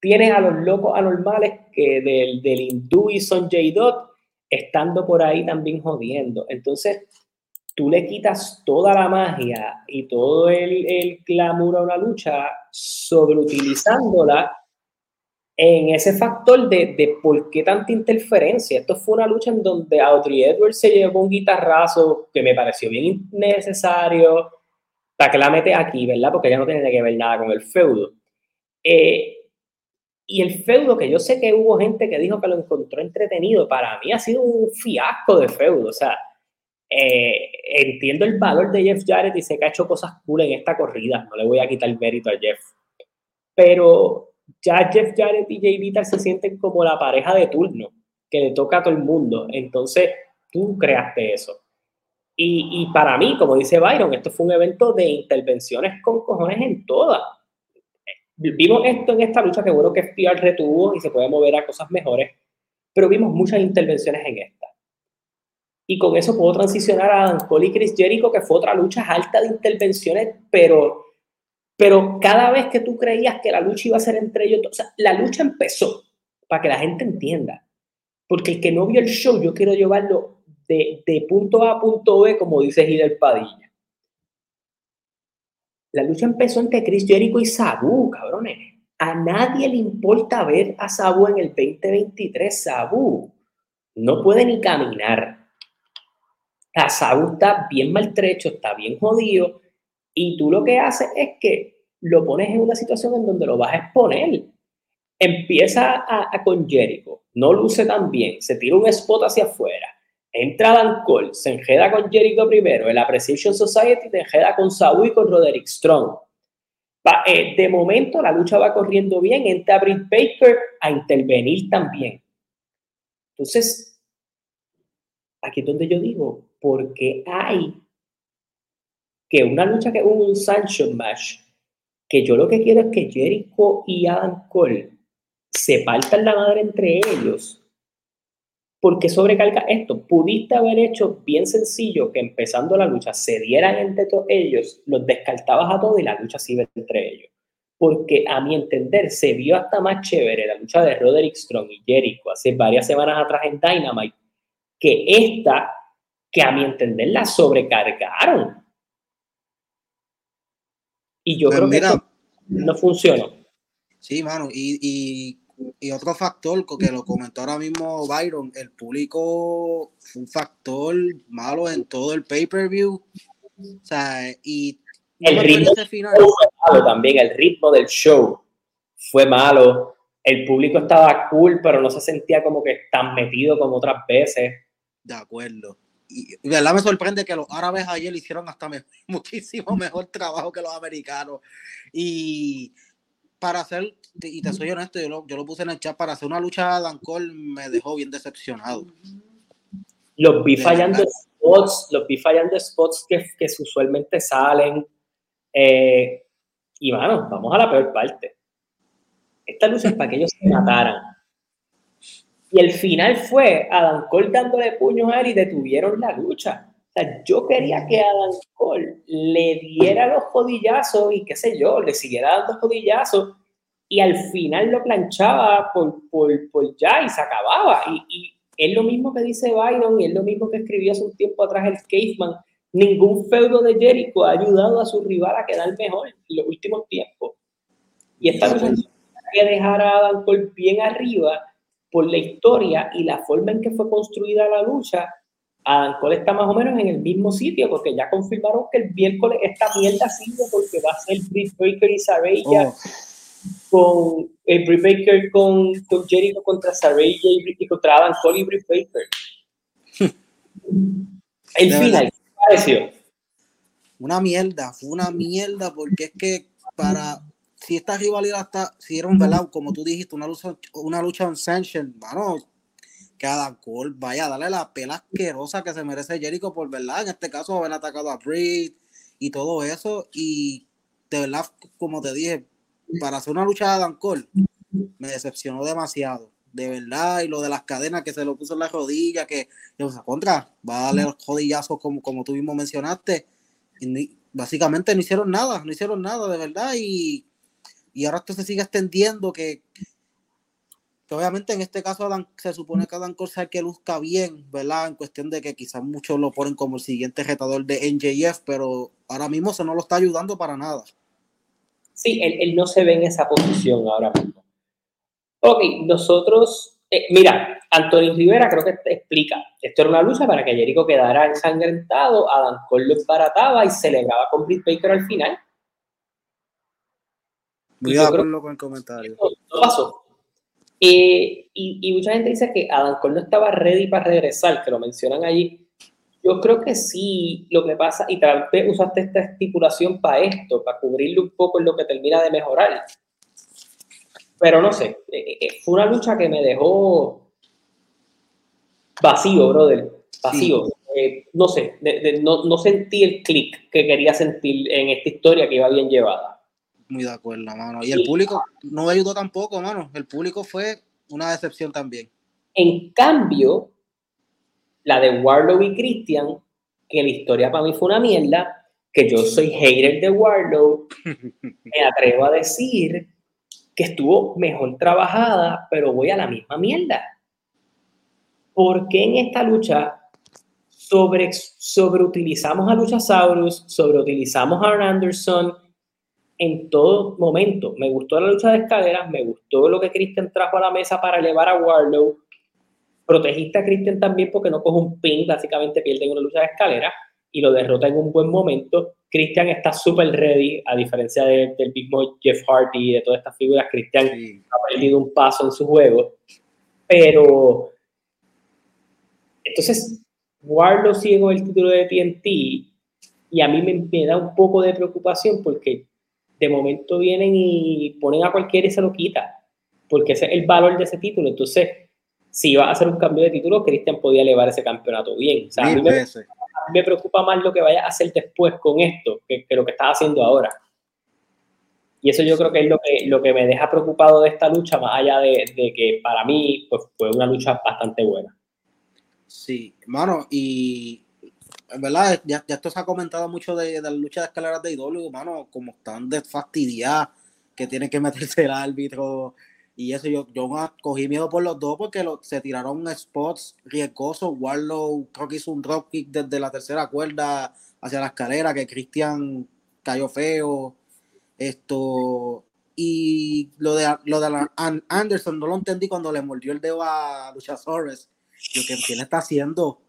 Tienes a los locos anormales que del, del hindú y Son Dot estando por ahí también jodiendo. Entonces, tú le quitas toda la magia y todo el, el glamour a una lucha sobreutilizándola en ese factor de, de, por qué tanta interferencia. Esto fue una lucha en donde Audrey Edwards se llevó un guitarrazo que me pareció bien innecesario. Para que la mete aquí, ¿verdad? Porque ya no tiene que ver nada con el feudo. Eh, y el feudo, que yo sé que hubo gente que dijo que lo encontró entretenido, para mí ha sido un fiasco de feudo. O sea, eh, entiendo el valor de Jeff Jarrett y sé que ha hecho cosas cool en esta corrida. No le voy a quitar mérito a Jeff. Pero ya Jeff Jarrett y Jay Vital se sienten como la pareja de turno que le toca a todo el mundo. Entonces, tú creaste eso. Y, y, para mí, como dice Byron, esto fue un evento de intervenciones con cojones en todas. Vimos esto en esta lucha que bueno que FTR retuvo y se puede mover a cosas mejores, pero vimos muchas intervenciones en esta. Y con eso puedo transicionar a Dan Cole y Chris Jericho, que fue otra lucha alta de intervenciones, pero pero cada vez que tú creías que la lucha iba a ser entre ellos, la lucha empezó para que la gente entienda. Porque el que no vio el show, yo quiero llevarlo de, de punto A a punto B, como dice Hidel Padilla. La lucha empezó entre Chris Jericho y Sabu, cabrones. A nadie le importa ver a Sabu en el 2023. Sabu no puede ni caminar. A Sabu está bien maltrecho, está bien jodido. Y tú lo que haces es que lo pones en una situación en donde lo vas a exponer. Empieza con Jericho, no luce tan bien, se tira un spot hacia afuera, entra Dan Cole, se enjeda con Jericho primero, el Appreciation Society te enjeda con Sabu y con Roderick Strong. Eh, de momento la lucha va corriendo bien, entra Britt Baker a intervenir también. Entonces, aquí es donde yo digo, porque hay que una lucha que es un sanction match que yo lo que quiero es que Jericho y Adam Cole se partan la madre entre ellos. Porque sobrecarga esto. Pudiste haber hecho bien sencillo que empezando la lucha se dieran entre todos ellos, los descartabas a todos y la lucha iba entre ellos. Porque a mi entender se vio hasta más chévere la lucha de Roderick Strong y Jericho hace varias semanas atrás en Dynamite que esta, que a mi entender la sobrecargaron y yo pues creo que no funcionó. Sí, mano, y, otro factor que lo comentó ahora mismo Byron, el público fue un factor malo en todo el pay-per-view. O sea, y el ritmo final... fue malo también, el ritmo del show fue malo. El público estaba cool, pero no se sentía como que tan metido como otras veces. De acuerdo y verdad me sorprende que los árabes ayer hicieron hasta [laughs] muchísimo mejor trabajo que los americanos. Y para hacer, y te soy honesto, yo lo, yo lo puse en el chat, para hacer una lucha de Cole me dejó bien decepcionado. Los vi fallando spots, los vi fallando spots que, que usualmente salen. Eh, y bueno, vamos a la peor parte. Esta lucha es para que ellos se mataran y el final fue Adam Cole dándole puños a él y detuvieron la lucha. O sea, yo quería que Adam Cole le diera los jodillazos y qué sé yo, le siguiera dando jodillazos y al final lo planchaba por, por, por ya y se acababa. Y, y, es lo mismo que dice Byron y es lo mismo que escribió hace un tiempo atrás el Caveman. Ningún feudo de Jericho ha ayudado a su rival a quedar mejor en los últimos tiempos. Y esta lucha que dejar a Adam Cole bien arriba por la historia y la forma en que fue construida la lucha, Adam Cole está más o menos en el mismo sitio, porque ya confirmaron que el miércoles esta mierda sigue porque va a ser Britt Baker y Saraya oh. con el Britt Baker con, con Jericho contra Saraya y, y, contra Adam Cole y Britt Baker. [laughs] el final, ¿qué pareció? Una mierda, fue una mierda porque es que para si esta rivalidad está, si era un velado, como tú dijiste, una lucha, una lucha en Sanction, mano, que Adam Cole vaya a darle la pela asquerosa que se merece Jericho por verdad, en este caso haber atacado a Breed y todo eso, y de verdad, como te dije, para hacer una lucha de Adam Cole, me decepcionó demasiado, de verdad, y lo de las cadenas que se lo puso en la rodilla, que, o sea, contra, va a darle los jodillazos como, como tú mismo mencionaste, y básicamente no hicieron nada, no hicieron nada de verdad y, y ahora esto se sigue extendiendo que, obviamente en este caso se supone que Adam el que luzca bien, ¿verdad? En cuestión de que quizás muchos lo ponen como el siguiente retador de NJF, pero ahora mismo se no lo está ayudando para nada. Sí, él, no se ve en esa posición ahora mismo. Ok, nosotros, eh, mira, Antonio Rivera creo que explica, esto era una lucha para que Jericho quedara ensangrentado, Adam Cole lo embarataba y celebraba con Britt Baker al final. Muy de acuerdo con el comentario. No pasó. Eh, y, mucha gente dice que Adam Cole no estaba ready para regresar, que lo mencionan allí. Yo creo que sí, lo que pasa, y tal vez usaste esta estipulación para esto, para cubrirle un poco en lo que termina de mejorar. Pero no sé, eh, eh, fue una lucha que me dejó vacío, brother, vacío. no sé, no, no, sentí el click que quería sentir en esta historia que iba bien llevada. Muy de acuerdo, mano. Y el público no ayudó tampoco, mano. El público fue una decepción también. En cambio, la de Warlow y Christian, que la historia para mí fue una mierda, que yo soy hater de Warlow, [laughs] me atrevo a decir que estuvo mejor trabajada, pero voy a la misma mierda. ¿Por qué en esta lucha sobre, sobreutilizamos a Luchasaurus, sobreutilizamos a Anderson en todo momento? Me gustó la lucha de escaleras, me gustó lo que Christian trajo a la mesa para elevar a Warlow, protegiste a Christian también porque no coge un pin, básicamente pierde en una lucha de escalera y lo derrota en un buen momento. Christian está súper ready, a diferencia del mismo Jeff Hardy y de todas estas figuras. Christian ha perdido un paso en su juego, pero entonces Warlow sigue con el título de TNT y a mí me, me da un poco de preocupación porque de momento vienen y ponen a cualquiera y se lo quita, porque ese es el valor de ese título. Entonces, si iba a hacer un cambio de título, Cristian podía elevar ese campeonato bien. O sea, a, mí me, preocupa más lo que vaya a hacer después con esto que, lo que está haciendo ahora. Y eso yo creo que es lo que, lo que me deja preocupado de esta lucha, más allá de, que para mí pues, fue una lucha bastante buena. Sí, mano, y verdad, ya, esto se ha comentado mucho de, la lucha de escaleras de IW, mano, como están de fastidiar, que tiene que [laughs] meterse el árbitro, y eso yo, yo cogí miedo por los dos porque se tiraron spots riesgosos. Warlow creo que hizo un dropkick desde la tercera cuerda hacia la escalera, que Christian cayó feo. Esto. Y lo de, lo de Anderson no lo entendí cuando le mordió el dedo a Luchasaurus. Lo que él está haciendo.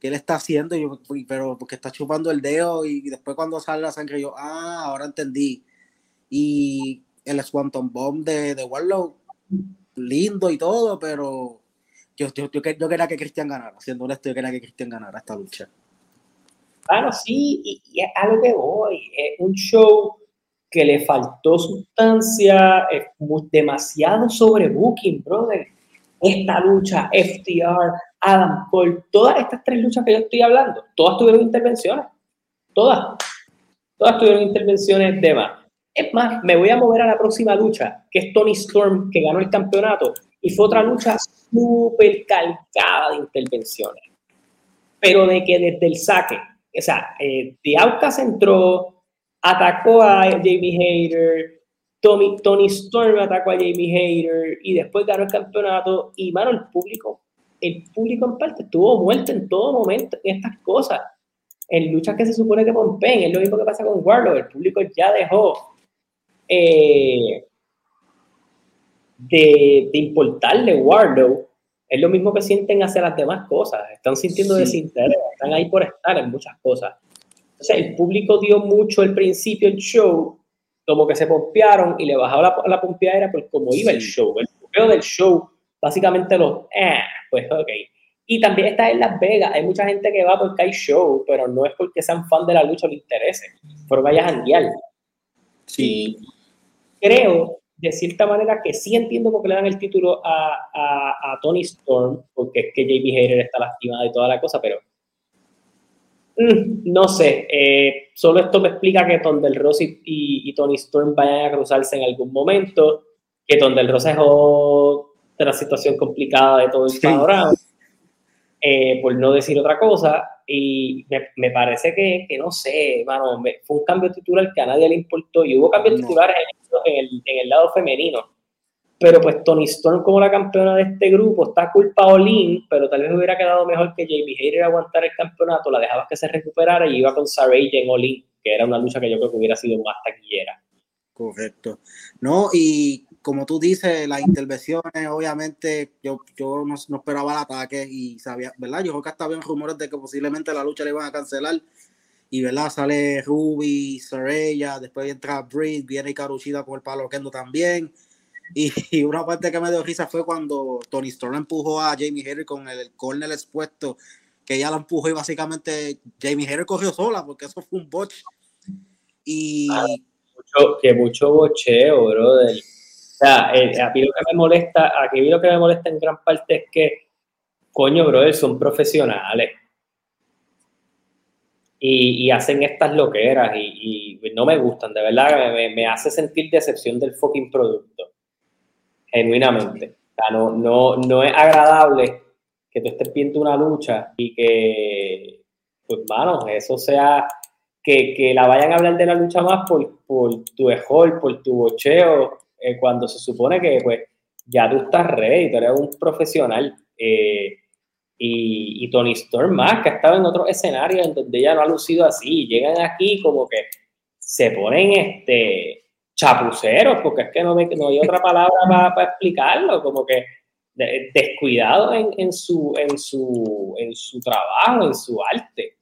¿Qué él está haciendo? Yo, pero porque está chupando el dedo y después cuando sale la sangre yo, ah, ahora entendí. Y el Swanton Bomb de, de Warlock, lindo y todo, pero yo, yo, yo, quería que Cristian ganara, siendo honesto, yo quería que Cristian ganara esta lucha. Claro, sí, y, es algo que voy, es un show que le faltó sustancia, es demasiado sobrebooking, brother. Esta lucha, FTR, Adam Cole, todas estas tres luchas que yo estoy hablando, todas tuvieron intervenciones, todas, todas tuvieron intervenciones de más. Es más, me voy a mover a la próxima lucha, que es Tony Storm, que ganó el campeonato, y fue otra lucha súper calcada de intervenciones. Pero de que desde el saque, o sea, eh, entró, atacó a Jamie Hayter, Tommy, Tony Storm atacó a Jamie Hayter y después ganó el campeonato. Y, mano, el público, el público en parte estuvo muerto en todo momento en estas cosas. En luchas que se supone que pompen, es lo mismo que pasa con Warlock, el público ya dejó eh, de, de, importarle Warlow es lo mismo que sienten hacia las demás cosas. Están sintiendo desinterés, están ahí por estar en muchas cosas. Entonces, el público dio mucho al principio el show, como que se pompearon y le bajaba la, la pompeadera por cómo iba el show. El pompeo del show, básicamente los, eh, pues ok. Y también está en Las Vegas. Hay mucha gente que va porque hay show, pero no es porque sean fan de la lucha o le interese. Por vaya a janguear. Sí creo, de cierta manera, que sí entiendo por qué le dan el título a, a, Tony Storm, porque es que JB Hater está lastimada y toda la cosa, pero mm, no sé. Eh, solo esto me explica que Tondel Ross y, y, Tony Storm vayan a cruzarse en algún momento, que Tondel Ross es otra situación complicada de todo el panorama, eh, por no decir otra cosa. y me, parece que, que, no sé, mano, fue un cambio titular que a nadie le importó y hubo cambios titulares en el, en el, lado femenino. Pero pues Tony Storm como la campeona de este grupo está culpa a Olin, pero tal vez hubiera quedado mejor que Jamie Hayter aguantar el campeonato, la dejabas que se recuperara y iba con Sarah en Olin, que era una lucha que yo creo que hubiera sido más taquillera. Correcto. No, y como tú dices, las intervenciones, obviamente, yo, yo no, esperaba el ataque y sabía, ¿verdad? Yo creo que hasta había rumores de que posiblemente la lucha le iban a cancelar. Y, ¿verdad? Sale Ruby, Saraya, después entra Breed, viene Karushida con el palo Kendo también. [laughs] Y, una parte que me dio risa fue cuando Tony Storm empujó a Jamie Harry con el corner expuesto, que ella la empujó y básicamente Jamie Harry corrió sola, porque eso fue un botch. Y. Ah, mucho, que mucho bocheo, brother sea, eh, a mí lo que me molesta, aquí lo que me molesta en gran parte es que, coño, brother, son profesionales. Y, hacen estas loqueras y, no me gustan, de verdad, me, me, hace sentir decepción del fucking producto. Genuinamente. O sea, no, no, no es agradable que tú estés viendo una lucha y que, pues, mano, eso sea, que, que la vayan a hablar de la lucha más por, por tu mejor, por tu bocheo, eh, cuando se supone que pues ya tú estás ready, tú eres un profesional. Eh, y, y, Tony Storm más, que ha estado en otros escenarios en donde ella no ha lucido así. Llegan aquí como que se ponen este chapuceros, porque es que no, no hay otra palabra para, explicarlo, como que descuidado en, en, su, en, su, en su trabajo, en su arte,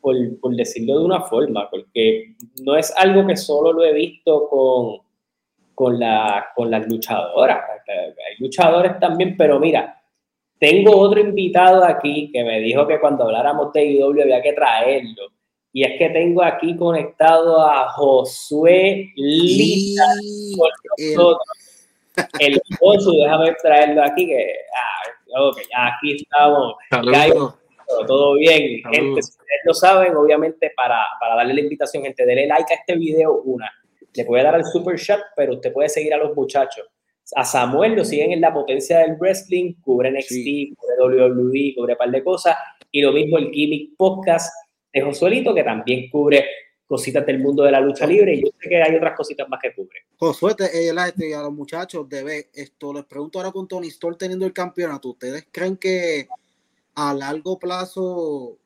por, por decirlo de una forma, porque no es algo que solo lo he visto con, con, la, con las luchadoras. Hay luchadores también, pero mira, tengo otro invitado aquí que me dijo que cuando habláramos de IW había que traerlo. Y es que tengo aquí conectado a Josué Lita el esposo, déjame traerlo aquí, que ah, aquí estamos. todo bien, gente. Si ustedes lo saben, obviamente, para, para darle la invitación, gente, denle like a este video, una le puede dar al super chat, pero usted puede seguir a los muchachos. A Samuel lo siguen en la potencia del wrestling, cubre NXT, cubre WWE, cubre un par de cosas. Y lo mismo el Gimmick Podcast de Josuelito, que también cubre cositas del mundo de la lucha libre. Y yo sé que hay otras cositas más que cubre. Josué, eh, este, a los muchachos, debe, esto les pregunto ahora con Tony Storm teniendo el campeonato. ¿Ustedes creen que a largo plazo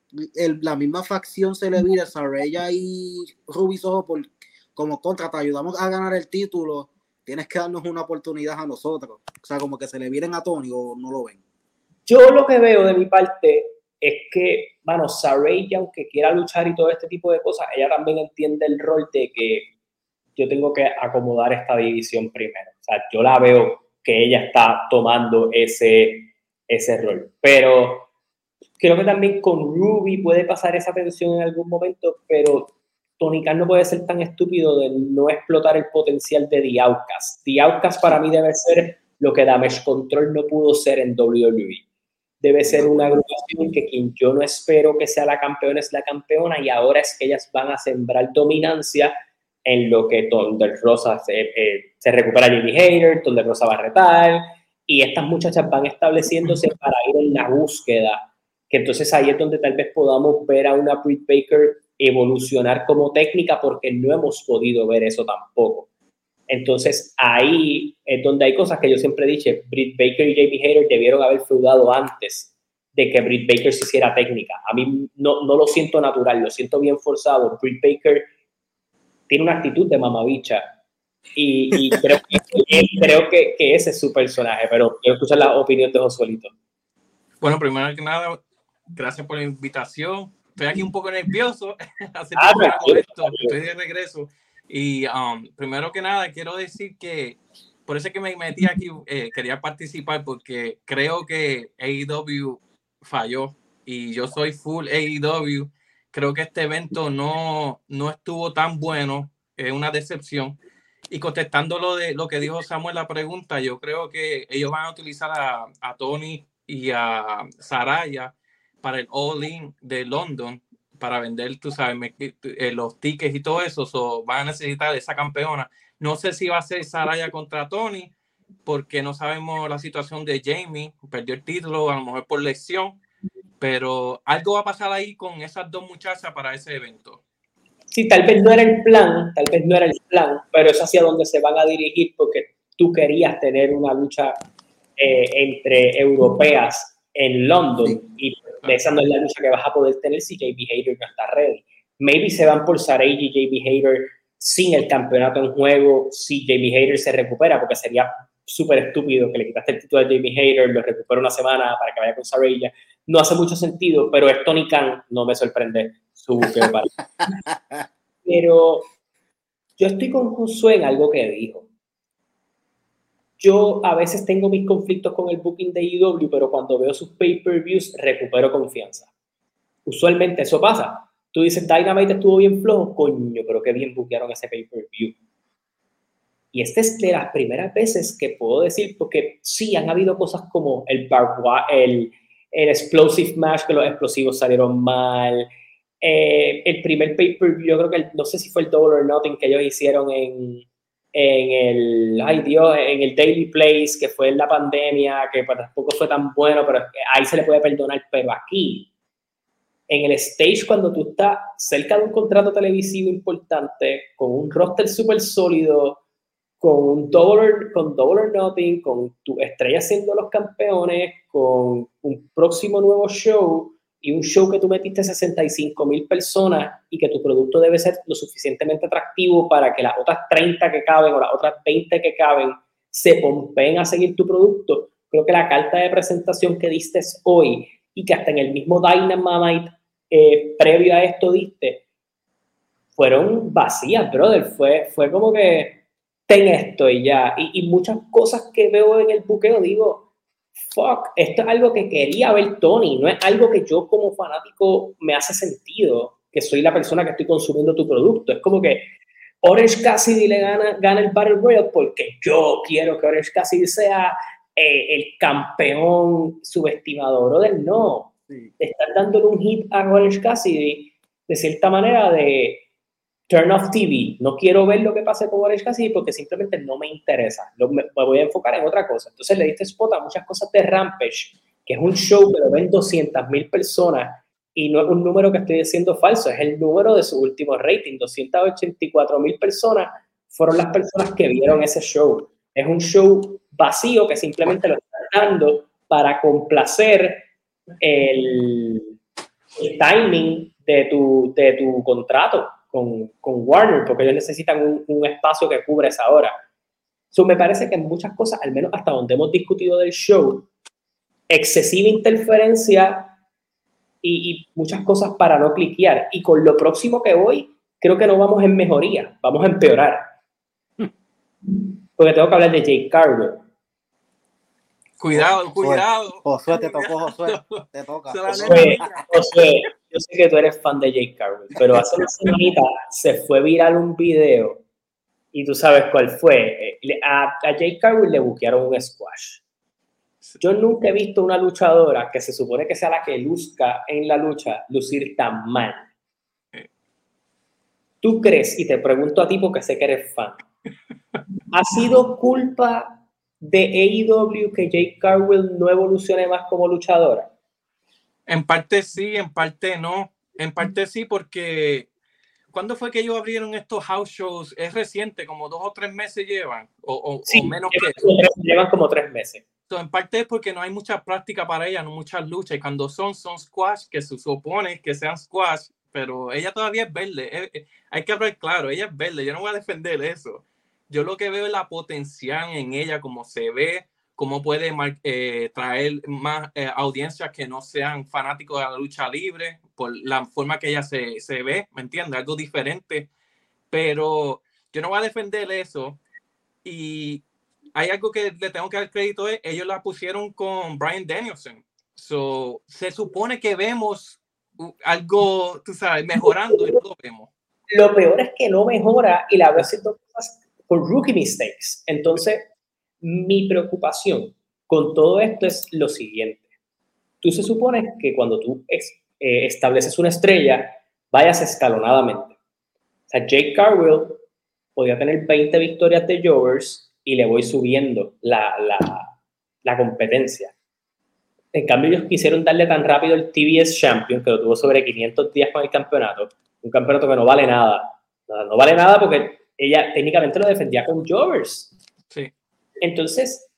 la misma facción se le vira a Saraya y Ruby Soho por como contra, te ayudamos a ganar el título, tienes que darnos una oportunidad a nosotros. O sea, como que se le vienen a Tony o no lo ven. Yo lo que veo de mi parte es que, bueno, Saray, aunque quiera luchar y todo este tipo de cosas, ella también entiende el rol de que yo tengo que acomodar esta división primero. O sea, yo la veo que ella está tomando ese, ese rol. Pero creo que también con Ruby puede pasar esa tensión en algún momento, pero Tony no puede ser tan estúpido de no explotar el potencial de The Outcast. Para mí debe ser lo que Damage Control no pudo ser en WWE. Debe ser una agrupación que quien yo no espero que sea la campeona es la campeona y ahora es que ellas van a sembrar dominancia en lo que Thunder Rosa se, eh, se recupera Jimmy Hater, Thunder Rosa va a retar y estas muchachas van estableciéndose para ir en la búsqueda que entonces ahí es donde tal vez podamos ver a una Britt Baker evolucionar como técnica porque no hemos podido ver eso tampoco. Entonces ahí es donde hay cosas que yo siempre dicho, Britt Baker y Jamie Hayter debieron haber feudado antes de que Britt Baker se hiciera técnica. A mí no, no lo siento natural, lo siento bien forzado. Britt Baker tiene una actitud de mamabicha y, creo, que, creo que, que, ese es su personaje, pero quiero escuchar la opinión de Josuelito. Bueno, primero que nada, gracias por la invitación estoy aquí un poco nervioso, [laughs] ah, estoy de regreso. Y um, primero que nada, quiero decir que por eso es que me metí aquí, eh, quería participar porque creo que AEW falló y yo soy full AEW. Creo que este evento no, no estuvo tan bueno, es una decepción. Y contestando lo de lo que dijo Samuel la pregunta, yo creo que ellos van a utilizar a, a Tony y a Saraya para el all-in de London para vender, tú sabes, eh, los tickets y todo eso, so, van a necesitar esa campeona. No sé si va a ser Saraya contra Tony, porque no sabemos la situación de Jamie, perdió el título, a lo mejor por lesión, Pero algo va a pasar ahí con esas dos muchachas para ese evento. Sí, tal vez no era el plan, tal vez no era el plan, pero es hacia donde se van a dirigir porque tú querías tener una lucha eh, entre europeas en London y esa no es la lucha que vas a poder tener si JB Hater no está ready. Maybe se van por Saray y JB Hater sin el campeonato en juego si JB Hater se recupera, porque sería súper estúpido que le quitaste el título a JB Hater, lo recupera una semana para que vaya con Saraya. No hace mucho sentido, pero es Tony Khan, no me sorprende su [laughs] Pero yo estoy con Josué en algo que dijo yo a veces tengo mis conflictos con el booking de IW, pero cuando veo sus pay-per-views recupero confianza. Usualmente eso pasa. Tú dices, Dynamite estuvo bien flojo, coño, pero qué bien bookearon ese pay-per-view. Y esta es de las primeras veces que puedo decir, porque sí, han habido cosas como el, el, el Explosive Match, que los explosivos salieron mal. Eh, el primer pay-per-view, yo creo que no sé si fue el Double or Nothing que ellos hicieron en, en el, ay Dios, en el Daily Place, que fue en la pandemia, que pues tampoco fue tan bueno, pero ahí se le puede perdonar, pero aquí, en el stage, cuando tú estás cerca de un contrato televisivo importante, con un roster súper sólido, con un dollar, con dollar nothing, con tu estrella siendo los campeones, con un próximo nuevo show, y un show que tú metiste 65 mil personas y que tu producto debe ser lo suficientemente atractivo para que las otras 30 que caben o las otras 20 que caben se pompen a seguir tu producto, creo que la carta de presentación que diste hoy y que hasta en el mismo Dynamite eh, previo a esto diste, fueron vacías, brother. Fue, fue como que ten esto y ya. Y, y muchas cosas que veo en el buqueo, digo, fuck, esto es algo que quería ver Tony, no es algo que yo como fanático me hace sentido, que soy la persona que estoy consumiendo tu producto. Es como que Orange Cassidy le gana, gana el Battle Royale porque yo quiero que Orange Cassidy sea eh, el campeón subestimador. del no, sí. dándole un hit a Orange Cassidy de cierta manera de turn off TV. No quiero ver lo que pase con Orange Cassidy porque simplemente no me interesa. me, voy a enfocar en otra cosa. Entonces le diste spot a muchas cosas de Rampage, que es un show que lo ven 200 mil personas y no es un número que estoy diciendo falso, es el número de su último rating. 284 mil personas fueron las personas que vieron ese show. Es un show vacío que simplemente lo están dando para complacer el, el timing de tu, de tu contrato con, con Warner, porque ellos necesitan un, un, espacio que cubra esa hora. So, me parece que en muchas cosas, al menos hasta donde hemos discutido del show, excesiva interferencia y, y, muchas cosas para no cliquear. Y con lo próximo que voy, creo que no vamos en mejoría, vamos a empeorar. Porque tengo que hablar de Jake Carver. Cuidado, cuidado. Josué, te tocó, Josué. Te toca. Josué, Josué, yo sé que tú eres fan de Jake Carver, pero hace una semanita se fue viral un video y tú sabes cuál fue. A, a Jake Carver le buquearon un squash. Yo nunca he visto una luchadora que se supone que sea la que luzca en la lucha lucir tan mal. ¿Tú crees, y te pregunto a ti porque sé que eres fan, ¿ha sido culpa de AEW que Jake Carwell no evolucione más como luchadora? En parte sí, en parte no. En parte sí, porque ¿cuándo fue que ellos abrieron estos house shows? Es reciente, como dos o tres meses llevan, o, o, sí, o menos llevan que como tres, llevan como tres meses. So, en parte es porque no hay mucha práctica para ella, no muchas luchas. Y cuando son, son squash, que se supone que sean squash, pero ella todavía es verde. Eh, eh, hay que hablar claro, ella es verde. Yo no voy a defender eso. Yo lo que veo es la potencial en ella, como se ve, cómo puede eh, traer más eh, audiencias que no sean fanáticos de la lucha libre, por la forma que ella se, se ve, ¿me entiendes? Algo diferente. Pero yo no voy a defender eso. Y hay algo que le tengo que dar crédito, es, ellos la pusieron con Brian Danielson. So, se supone que vemos algo, tú sabes, mejorando y no lo vemos. Lo peor es que no mejora y la veo haciendo cosas por rookie mistakes. Entonces, mi preocupación con todo esto es lo siguiente. Tú se supone que cuando tú eh, estableces una estrella, vayas escalonadamente. O sea, Jake Carwell podía tener 20 victorias de Jovers y le voy subiendo la, la, competencia. En cambio, ellos quisieron darle tan rápido el TBS Champion, que lo tuvo sobre 500 días con el campeonato, un campeonato que no vale nada. No, vale nada porque ella técnicamente lo defendía con Jovers. Sí. Entonces,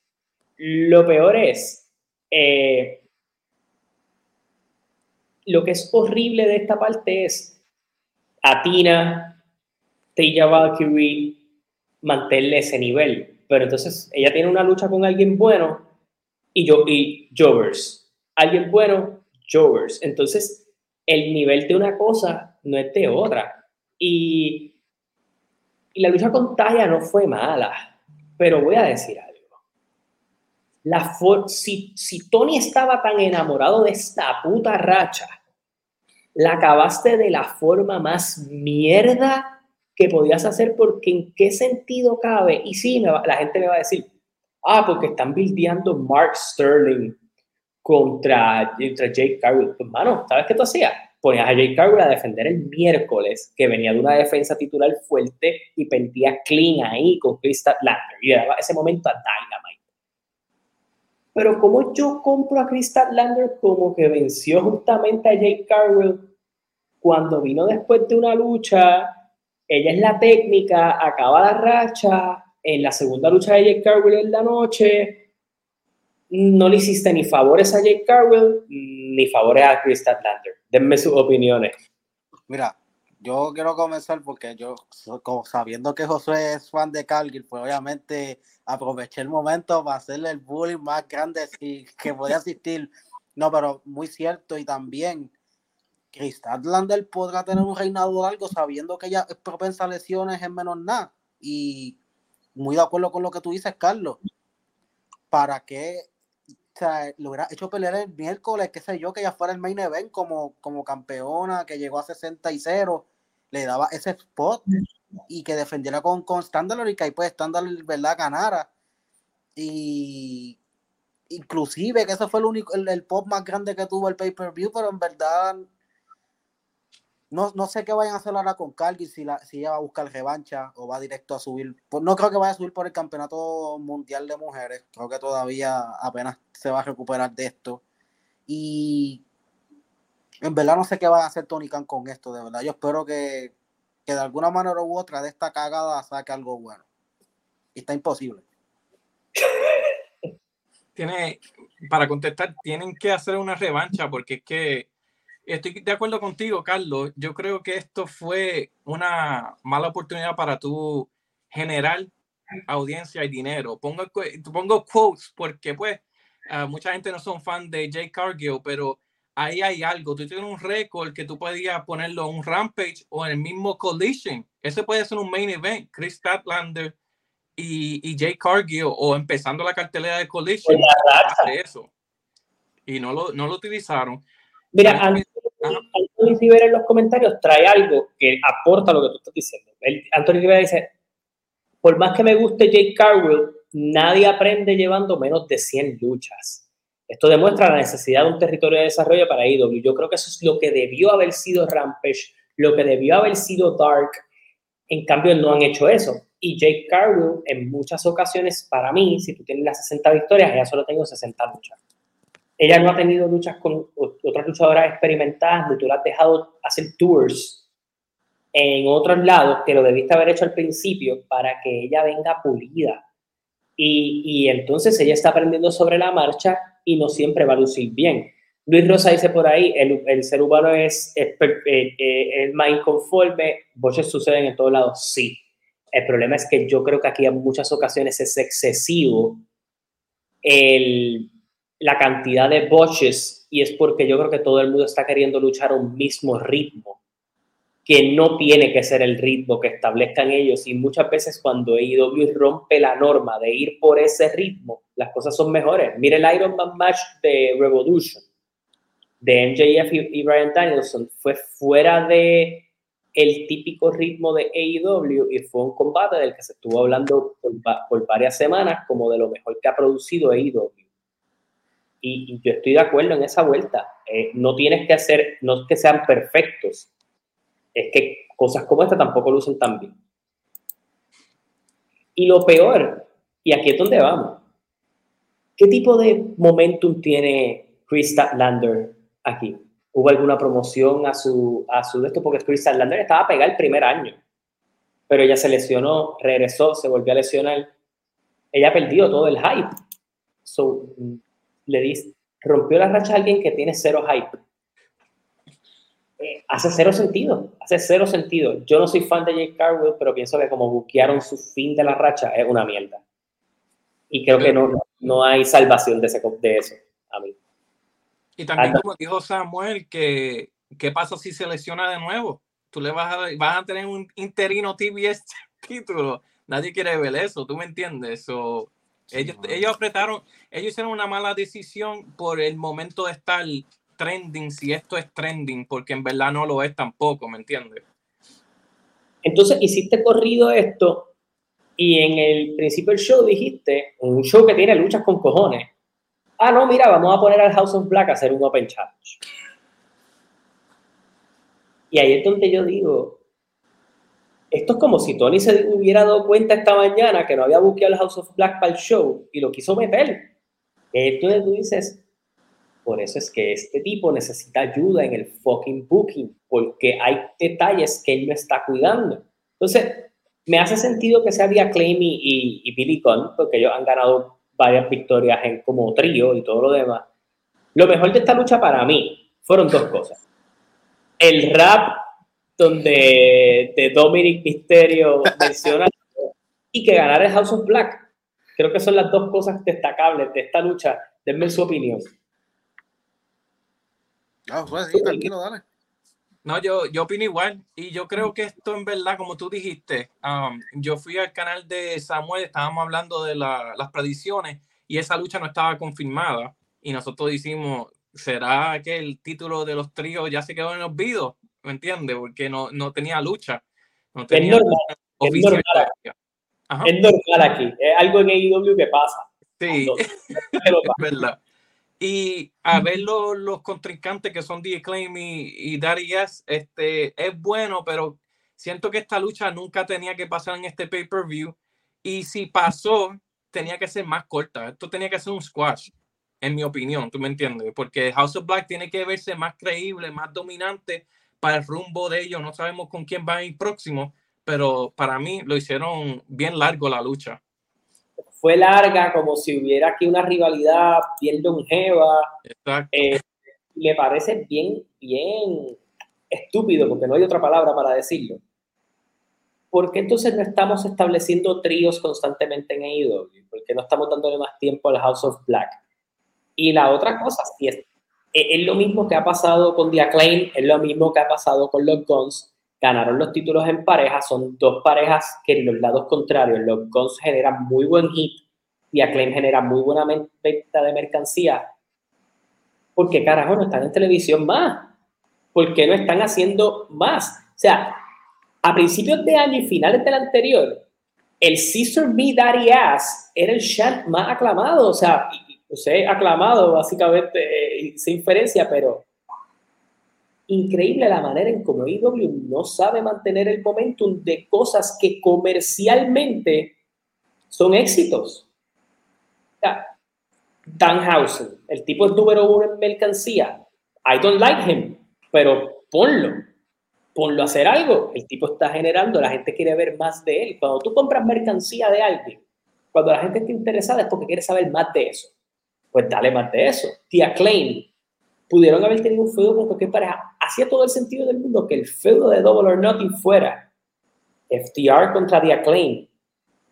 lo peor es, eh, lo que es horrible de esta parte es a Tina, Taya Valkyrie, mantenerle ese nivel. Pero entonces ella tiene una lucha con alguien bueno y yo y Jovers. Alguien bueno, Jovers. Entonces, el nivel de una cosa no es de otra. Y, y la lucha con Taya no fue mala, pero voy a decir algo. La si, si Tony estaba tan enamorado de esta puta racha, la acabaste de la forma más mierda que podías hacer porque en qué sentido cabe. Y sí, la gente me va a decir, ah, porque están bildeando Mark Sterling contra, contra Jake Cargill. Pues, mano, ¿sabes qué tú hacías? Ponías a Jake Cargill a defender el miércoles, que venía de una defensa titular fuerte y perdía clean ahí con Chris Lander. Y daba ese momento a Dynamite. Pero como yo compro a Chris Lander como que venció justamente a Jake Cargill cuando vino después de una lucha, ella es la técnica, acaba la racha, en la segunda lucha de Jake Cargill en la noche, no le hiciste ni favores a Jake Cargill ni favores a Chris Lander. Denme sus opiniones. Mira, yo quiero comenzar porque yo, sabiendo que José es fan de Cargill, pues obviamente aproveché el momento para hacerle el bullying más grande que podía asistir. No, pero muy cierto y también Chris Lander podrá tener un reinado largo sabiendo que ella es propensa a lesiones en menos nada. Y muy de acuerdo con lo que tú dices, Carlos. ¿Para qué o sea, lo hubiera hecho pelear el miércoles, qué sé yo, que ya fuera el main event como, como campeona, que llegó a 60 y 0, le daba ese spot y que defendiera con, con Standard y que ahí pues Standard, ¿verdad?, ganara. Y inclusive que ese fue el único, el, el pop más grande que tuvo el pay-per-view, pero en verdad no, no sé qué vayan a hacer ahora con Cargill, si, la, si ella va a buscar revancha o va directo a subir. Pues no creo que vaya a subir por el campeonato mundial de mujeres. Creo que todavía apenas se va a recuperar de esto. Y en verdad no sé qué va a hacer Tony Khan con esto, de verdad. Yo espero que, que de alguna manera u otra de esta cagada saque algo bueno. Y está imposible. [laughs] Tiene, para contestar, tienen que hacer una revancha porque es que Estoy de acuerdo contigo, Carlos. Yo creo que esto fue una mala oportunidad para tu generar audiencia y dinero. Pongo, pongo quotes porque pues ah, mucha gente no son fan de Jay Cargill, pero ahí hay algo. Tú tienes un récord que tú podías ponerlo en un Rampage o en el mismo Collision. Ese puede ser un main event. Chris Statlander y, y Jay Cargill o empezando la cartelera de Collision. eso. Y no lo, no lo utilizaron. Mira, Anthony Rivera en los comentarios trae algo que aporta lo que tú estás diciendo. Anthony Rivera dice, por más que me guste Jake Cargill, nadie aprende llevando menos de 100 luchas. Esto demuestra la necesidad de un territorio de desarrollo para IW. Yo creo que eso es lo que debió haber sido Rampage, lo que debió haber sido Dark. En cambio, no han hecho eso. Y Jake Cargill, en muchas ocasiones, para mí, si tú tienes las 60 victorias, ya solo tengo 60 luchas. Ella no ha tenido luchas con otras luchadoras experimentadas, ni tú la has dejado hacer tours en otros lados que lo debiste haber hecho al principio para que ella venga pulida. Y, y entonces ella está aprendiendo sobre la marcha y no siempre va a lucir bien. Luis Rosa dice por ahí, el, el ser humano es, es, eh, eh, más inconforme, boches suceden en todos lados, sí. El problema es que yo creo que aquí en muchas ocasiones es excesivo el, la cantidad de botches y es porque yo creo que todo el mundo está queriendo luchar a un mismo ritmo que no tiene que ser el ritmo que establezcan ellos. Y muchas veces cuando AEW rompe la norma de ir por ese ritmo, las cosas son mejores. Mire el Iron Man match de Revolution de MJF y Brian Danielson. Fue fuera de el típico ritmo de AEW y fue un combate del que se estuvo hablando por, por varias semanas como de lo mejor que ha producido AEW y, yo estoy de acuerdo en esa vuelta. Eh, no tienes que hacer, no es que sean perfectos, es que cosas como esta tampoco lucen tan bien. Y lo peor, y aquí es donde vamos, ¿qué tipo de momentum tiene Chris Lander aquí? ¿Hubo alguna promoción a su, a su de esto? Porque Chris Lander estaba pegada el primer año, pero ella se lesionó, regresó, se volvió a lesionar. Ella perdió todo el hype. So, le dice, rompió la racha a alguien que tiene cero hype. Eh, hace cero sentido, hace cero sentido. Yo no soy fan de Jake Carwell, pero pienso que como buquearon su fin de la racha es una mierda. Y creo que no, no hay salvación de, ese, de eso, a mí. Y también, como dijo Samuel, que ¿qué pasa si se lesiona de nuevo? Tú le vas a, vas a tener un interino TBS título. [laughs] Nadie quiere ver eso, ¿tú me entiendes? So, ellos, ellos apretaron, ellos hicieron una mala decisión por el momento de estar trending, si esto es trending, porque en verdad no lo es tampoco, ¿me entiendes? Entonces hiciste corrido esto y en el principio del show dijiste, un show que tiene luchas con cojones, ah, no, mira, vamos a poner al House of Black a hacer un Open Challenge. Y ahí es donde yo digo, esto es como si Tony se hubiera dado cuenta esta mañana que no había buqueado el House of Black para el show y lo quiso meter. Entonces tú dices, por eso es que este tipo necesita ayuda en el fucking booking, porque hay detalles que él no está cuidando. Entonces, me hace sentido que sea Via Claim y, y, Billy Gunn, porque ellos han ganado varias victorias en como trío y todo lo demás. Lo mejor de esta lucha para mí fueron dos cosas. El rap donde de Dominic Mysterio menciona y que ganar el House of Black. Creo que son las dos cosas destacables de esta lucha. Denme su opinión. No, pues sí, tranquilo, dale. No, yo, yo opino igual. Y yo creo que esto en verdad, como tú dijiste, um, yo fui al canal de Samuel, estábamos hablando de las predicciones y esa lucha no estaba confirmada. Y nosotros decimos, ¿será que el título de los tríos ya se quedó en olvido? ¿Me entiendes? Porque no, no tenía lucha. No tenía es normal, es normal, es normal aquí, es algo en AEW que pasa. Sí, [laughs] es verdad. Y a ver los, los contrincantes que son The Acclaim y, y Daddy S, este, es bueno, pero siento que esta lucha nunca tenía que pasar en este pay-per-view. Y si pasó, tenía que ser más corta. Esto tenía que ser un squash, en mi opinión, ¿tú me entiendes? Porque House of Black tiene que verse más creíble, más dominante para el rumbo de ellos. No sabemos con quién va a ir próximo, pero para mí lo hicieron bien largo la lucha. Fue larga, como si hubiera aquí una rivalidad bien longeva. Exacto. Eh, me parece bien, bien estúpido, porque no hay otra palabra para decirlo. ¿Por qué entonces no estamos estableciendo tríos constantemente en AEW? ¿Por qué no estamos dándole más tiempo al House of Black? Y la otra cosa, si es es lo mismo que ha pasado con The Acclaim, es lo mismo que ha pasado con los Guns. Ganaron los títulos en pareja, son dos parejas que en los lados contrarios, los Guns generan muy buen hit y Acclaim genera muy buena venta de mercancía. ¿Por qué carajo no están en televisión más? ¿Por qué no están haciendo más? O sea, a principios de año y finales del anterior, el Sister Me Daddy Ass era el chant más aclamado. O sea, he aclamado básicamente eh, sin inferencia, pero increíble la manera en cómo IW no sabe mantener el momentum de cosas que comercialmente son éxitos. Danhausen, el tipo es número uno en mercancía. I don't like him, pero ponlo, ponlo a hacer algo. El tipo está generando, la gente quiere ver más de él. Cuando tú compras mercancía de alguien, cuando la gente está interesada es porque quiere saber más de eso pues dale más de eso. Tía Claim pudieron haber tenido un feudo con cualquier pareja. Hacía todo el sentido del mundo que el feudo de Double or Nothing fuera FTR contra The Acclaim,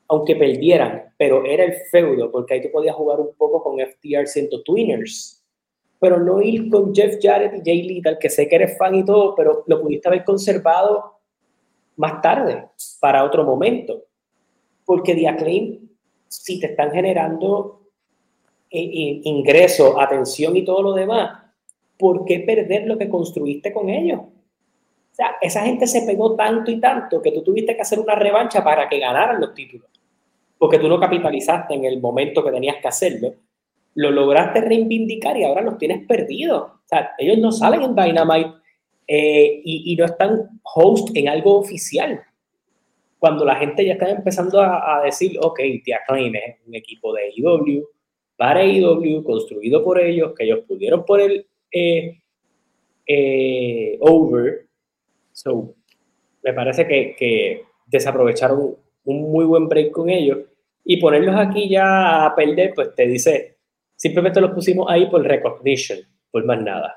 aunque perdieran, pero era el feudo, porque ahí tú podías jugar un poco con FTR siendo Twinners, pero no ir con Jeff Jarrett y Jay Lethal, que sé que eres fan y todo, pero lo pudiste haber conservado más tarde, para otro momento, porque The Acclaim, si te están generando ingreso, atención y todo lo demás, ¿por qué perder lo que construiste con ellos? O sea, esa gente se pegó tanto y tanto que tú tuviste que hacer una revancha para que ganaran los títulos. Porque tú no capitalizaste en el momento que tenías que hacerlo. Lo lograste reivindicar y ahora los tienes perdidos. O sea, ellos no salen en Dynamite eh, y, no están host en algo oficial. Cuando la gente ya está empezando a, decir, ok, te Acclaim es un equipo de IW, para AEW, construido por ellos, que ellos pudieron poner eh, eh, over. So, me parece que, que desaprovecharon un muy buen break con ellos y ponerlos aquí ya a perder, pues te dice, simplemente los pusimos ahí por recognition, por más nada.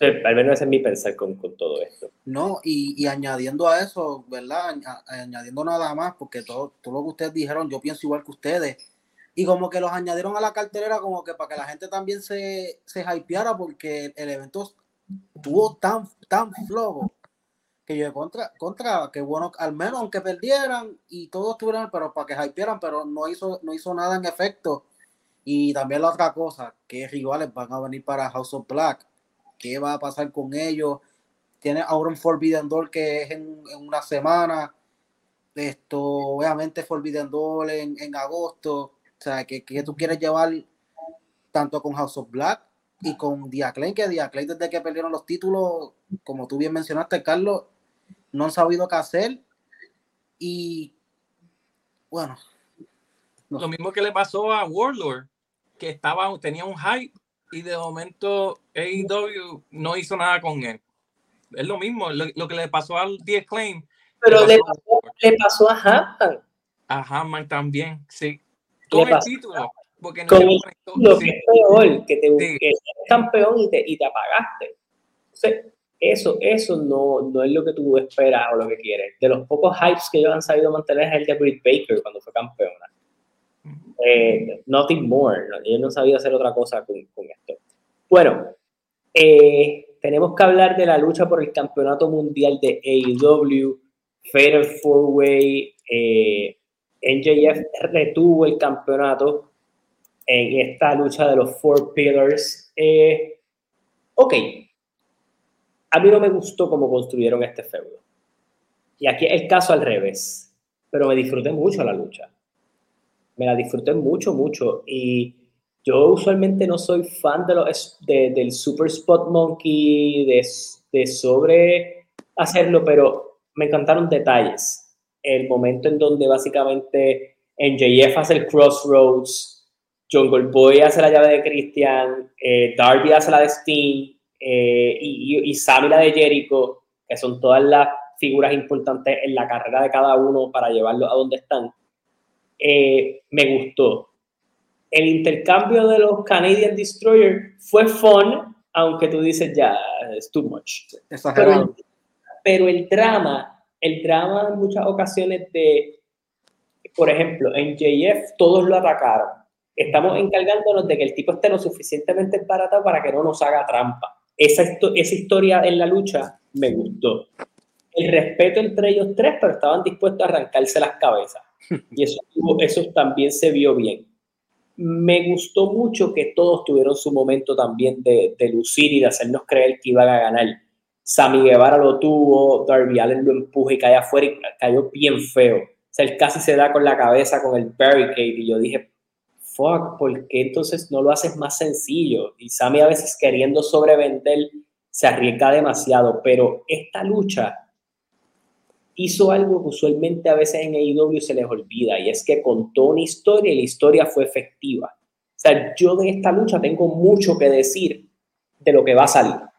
al menos ese es mi pensar con, con todo esto. No, y, y, añadiendo a eso, ¿verdad? Añadiendo nada más, porque todo, todo lo que ustedes dijeron, yo pienso igual que ustedes. Y como que los añadieron a la cartelera como que para que la gente también se, se hypeara, porque el evento estuvo tan, tan flojo que yo contra, contra, que bueno, al menos aunque perdieran y todos estuvieran, pero para que hypearan, pero no hizo, no hizo nada en efecto. Y también la otra cosa, que rivales van a venir para House of Black. ¿Qué va a pasar con ellos? Tiene ahora un Forbidden Door que es en, una semana. Esto, obviamente, Forbidden Door en, en agosto. O sea, que, que, tú quieres llevar tanto con House of Black y con Diaclay, que Diaclay desde que perdieron los títulos, como tú bien mencionaste, Carlos, no han sabido qué hacer. Y bueno. Lo mismo que le pasó a Warlord, que estaba, tenía un hype y de momento AEW no hizo nada con él. Es lo mismo, lo, que le pasó al The Claim. Pero le pasó, le pasó, a Hammond. A Hammond también, sí. Con el título. Porque no lo que es peor, que te sí. campeón y te, y te apagaste. Entonces, eso, eso no, no es lo que tú esperas o lo que quieres. De los pocos hypes que ellos han sabido mantener es el de Britt Baker cuando fue campeona. Eh, nothing more. ¿no? Ellos no sabido hacer otra cosa con, con esto. Bueno, eh, tenemos que hablar de la lucha por el campeonato mundial de AEW, Fatal Four Way. Eh, NJF retuvo el campeonato en esta lucha de los Four Pillars. Eh, ok, a mí no me gustó cómo construyeron este feudo. Y aquí el caso al revés. Pero me disfruté mucho la lucha. Me la disfruté mucho, mucho. Y yo usualmente no soy fan de los, del Super Spot Monkey, de, de sobre hacerlo, pero me encantaron detalles. El momento en donde básicamente NJF hace el Crossroads, Jungle Boy hace la llave de Christian, eh, Darby hace la de Sting, eh, y, y, Sammy la de Jericho, que son todas las figuras importantes en la carrera de cada uno para llevarlo a donde están, eh, me gustó. El intercambio de los Canadian Destroyer fue fun, aunque tú dices ya, es too much. Pero, pero el drama, el drama en muchas ocasiones de, por ejemplo, en JF todos lo atacaron. Estamos encargándonos de que el tipo esté lo suficientemente barato para que no nos haga trampa esa, esa historia en la lucha me gustó. El respeto entre ellos tres, pero estaban dispuestos a arrancarse las cabezas. [laughs] Y eso, eso también se vio bien. Me gustó mucho que todos tuvieron su momento también de, de lucir y de hacernos creer que iban a ganar. Sammy Guevara lo tuvo, Darby Allen lo empuja y cae afuera y cayó bien feo. O sea, él casi se da con la cabeza con el barricade y yo dije, fuck, ¿por qué entonces no lo haces más sencillo? Y Sammy a veces queriendo sobrevender se arriesga demasiado, pero esta lucha hizo algo que usualmente a veces en AEW se les olvida y es que contó una historia y la historia fue efectiva. O sea, yo de esta lucha tengo mucho que decir de lo que va a salir.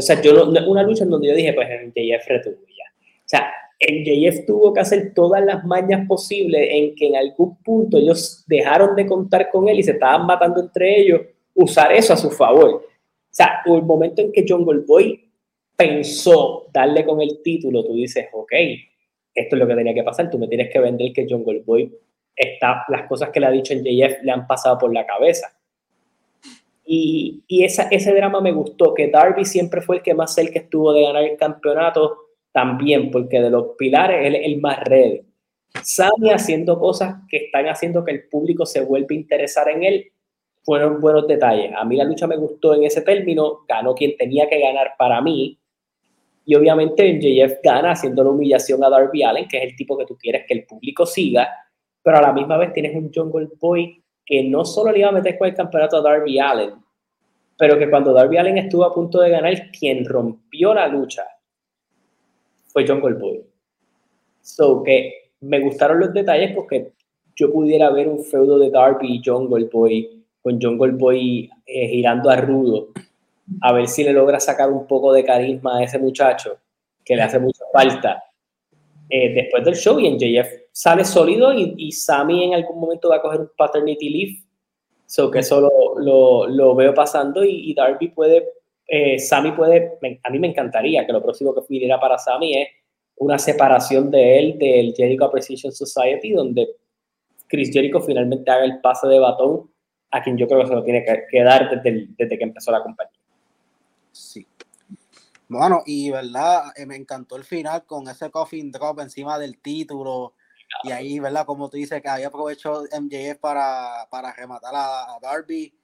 O sea, yo no, una lucha en donde yo dije, pues en JF retuvo ya. O sea, el JF tuvo que hacer todas las mañas posibles en que en algún punto ellos dejaron de contar con él y se estaban matando entre ellos, usar eso a su favor. O sea, el momento en que John Goldboy pensó darle con el título, tú dices, ok, esto es lo que tenía que pasar, tú me tienes que vender que John Goldboy está, las cosas que le ha dicho el JF le han pasado por la cabeza. Y, ese drama me gustó, que Darby siempre fue el que más cerca estuvo de ganar el campeonato, también, porque de los pilares él es el más red. Sammy haciendo cosas que están haciendo que el público se vuelva a interesar en él, fueron buenos detalles. A mí la lucha me gustó en ese término, ganó quien tenía que ganar para mí. Y obviamente JF gana haciendo la humillación a Darby Allen, que es el tipo que tú quieres que el público siga, pero a la misma vez tienes un Jungle Boy que no solo le iba a meter con el campeonato a Darby Allen, pero que cuando Darby Allen estuvo a punto de ganar, quien rompió la lucha fue John Goldboy. So que me gustaron los detalles porque yo pudiera ver un feudo de Darby y Jungle Boy, con Jungle Boy eh, girando a Rudo, a ver si le logra sacar un poco de carisma a ese muchacho, que le hace mucha falta. Eh, después del show y en JF sale sólido y, y, Sammy en algún momento va a coger un paternity leave. So que eso lo, lo, veo pasando y, Darby puede, eh, Sammy puede, a mí me encantaría que lo próximo que pidiera para Sammy es una separación de él del Jericho Appreciation Society, donde Chris Jericho finalmente haga el pase de batón a quien yo creo que se lo tiene que, dar desde, desde que empezó la compañía. Sí. Bueno, y verdad, eh, me encantó el final con ese coffin drop encima del título. Y ahí, ¿verdad? Como tú dices, que ahí aprovechó MJF para, para rematar a, Darby.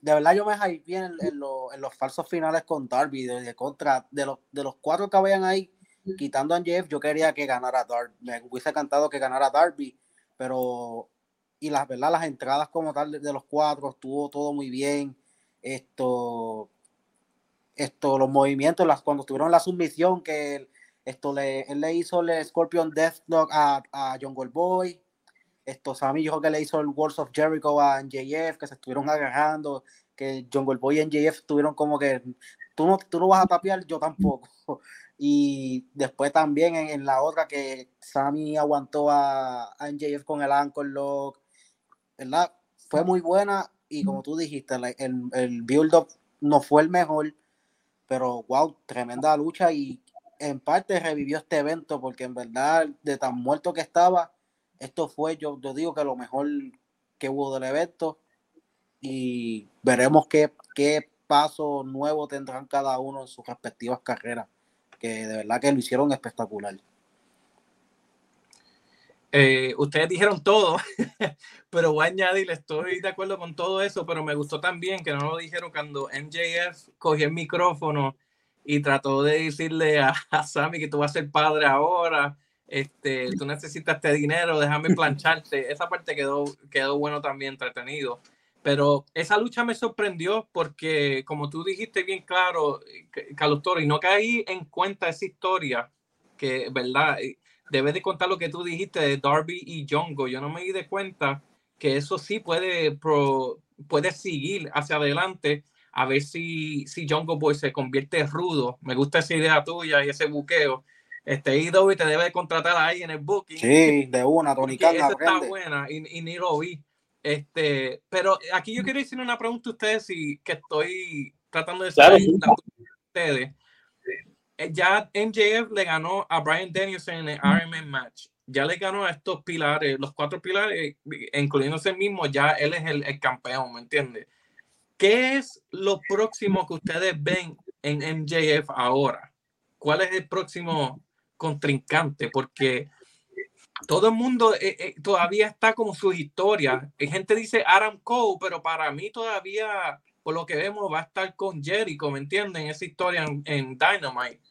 De verdad, yo me hype bien en, en, los falsos finales con Darby, de, contra, de los, de los cuatro que habían ahí, quitando a MJF, yo quería que ganara Darby. Me hubiese encantado que ganara Darby, pero. Y las, ¿verdad? Las entradas como tal de, de los cuatro, estuvo todo muy bien. Esto esto, los movimientos, las, cuando tuvieron la submisión, que esto le, él le hizo el Scorpion Deathlock a, a John Boy. Esto, Sammy dijo que le hizo el Wars of Jericho a NJF, que se estuvieron agarrando, que John Boy y NJF estuvieron como que tú no, tú no vas a tapiar, yo tampoco. [laughs] Y después también en, la otra que Sammy aguantó a, a NJF con el Anchor Lock, ¿verdad? Fue muy buena y como tú dijiste, el, el build-up no fue el mejor, pero wow, tremenda lucha y en parte revivió este evento porque en verdad de tan muerto que estaba, esto fue, yo, yo digo que lo mejor que hubo del evento y veremos qué, qué paso nuevo tendrán cada uno en sus respectivas carreras, que de verdad que lo hicieron espectacular. Eh, ustedes dijeron todo, [laughs] pero voy a añadir, estoy de acuerdo con todo eso, pero me gustó también que no lo dijeron cuando MJF cogió el micrófono y trató de decirle a, Sammy que tú vas a ser padre ahora, este, tú necesitas este dinero, déjame plancharte. [laughs] Esa parte quedó, quedó bueno también, entretenido. Pero esa lucha me sorprendió porque, como tú dijiste bien claro, Carlos Toro, y no caí en cuenta esa historia, que, ¿verdad? Debes de contar lo que tú dijiste de Darby y Jongo. Yo no me di de cuenta que eso sí puede, pro, puede seguir hacia adelante a ver si, si Jongo Boy se convierte rudo. Me gusta esa idea tuya y ese buqueo. Este y te debe de contratar ahí en el booking. Sí, de una, Tony [laughs] Esa está buena y, ni lo vi. Este, pero aquí yo quiero decir una pregunta a ustedes y que estoy tratando de saber ustedes. Eh, ya MJF le ganó a Brian Danielson en el Ironman match. Ya le ganó a estos pilares, los cuatro pilares, incluyéndose mismo, ya él es el, el campeón, ¿me entiendes? ¿Qué es lo próximo que ustedes ven en MJF ahora? ¿Cuál es el próximo contrincante? Porque todo el mundo eh, eh, todavía está como su historia. Hay gente dice Adam Cole, pero para mí todavía, por lo que vemos, va a estar con Jericho, ¿me entienden? Esa historia en, Dynamite.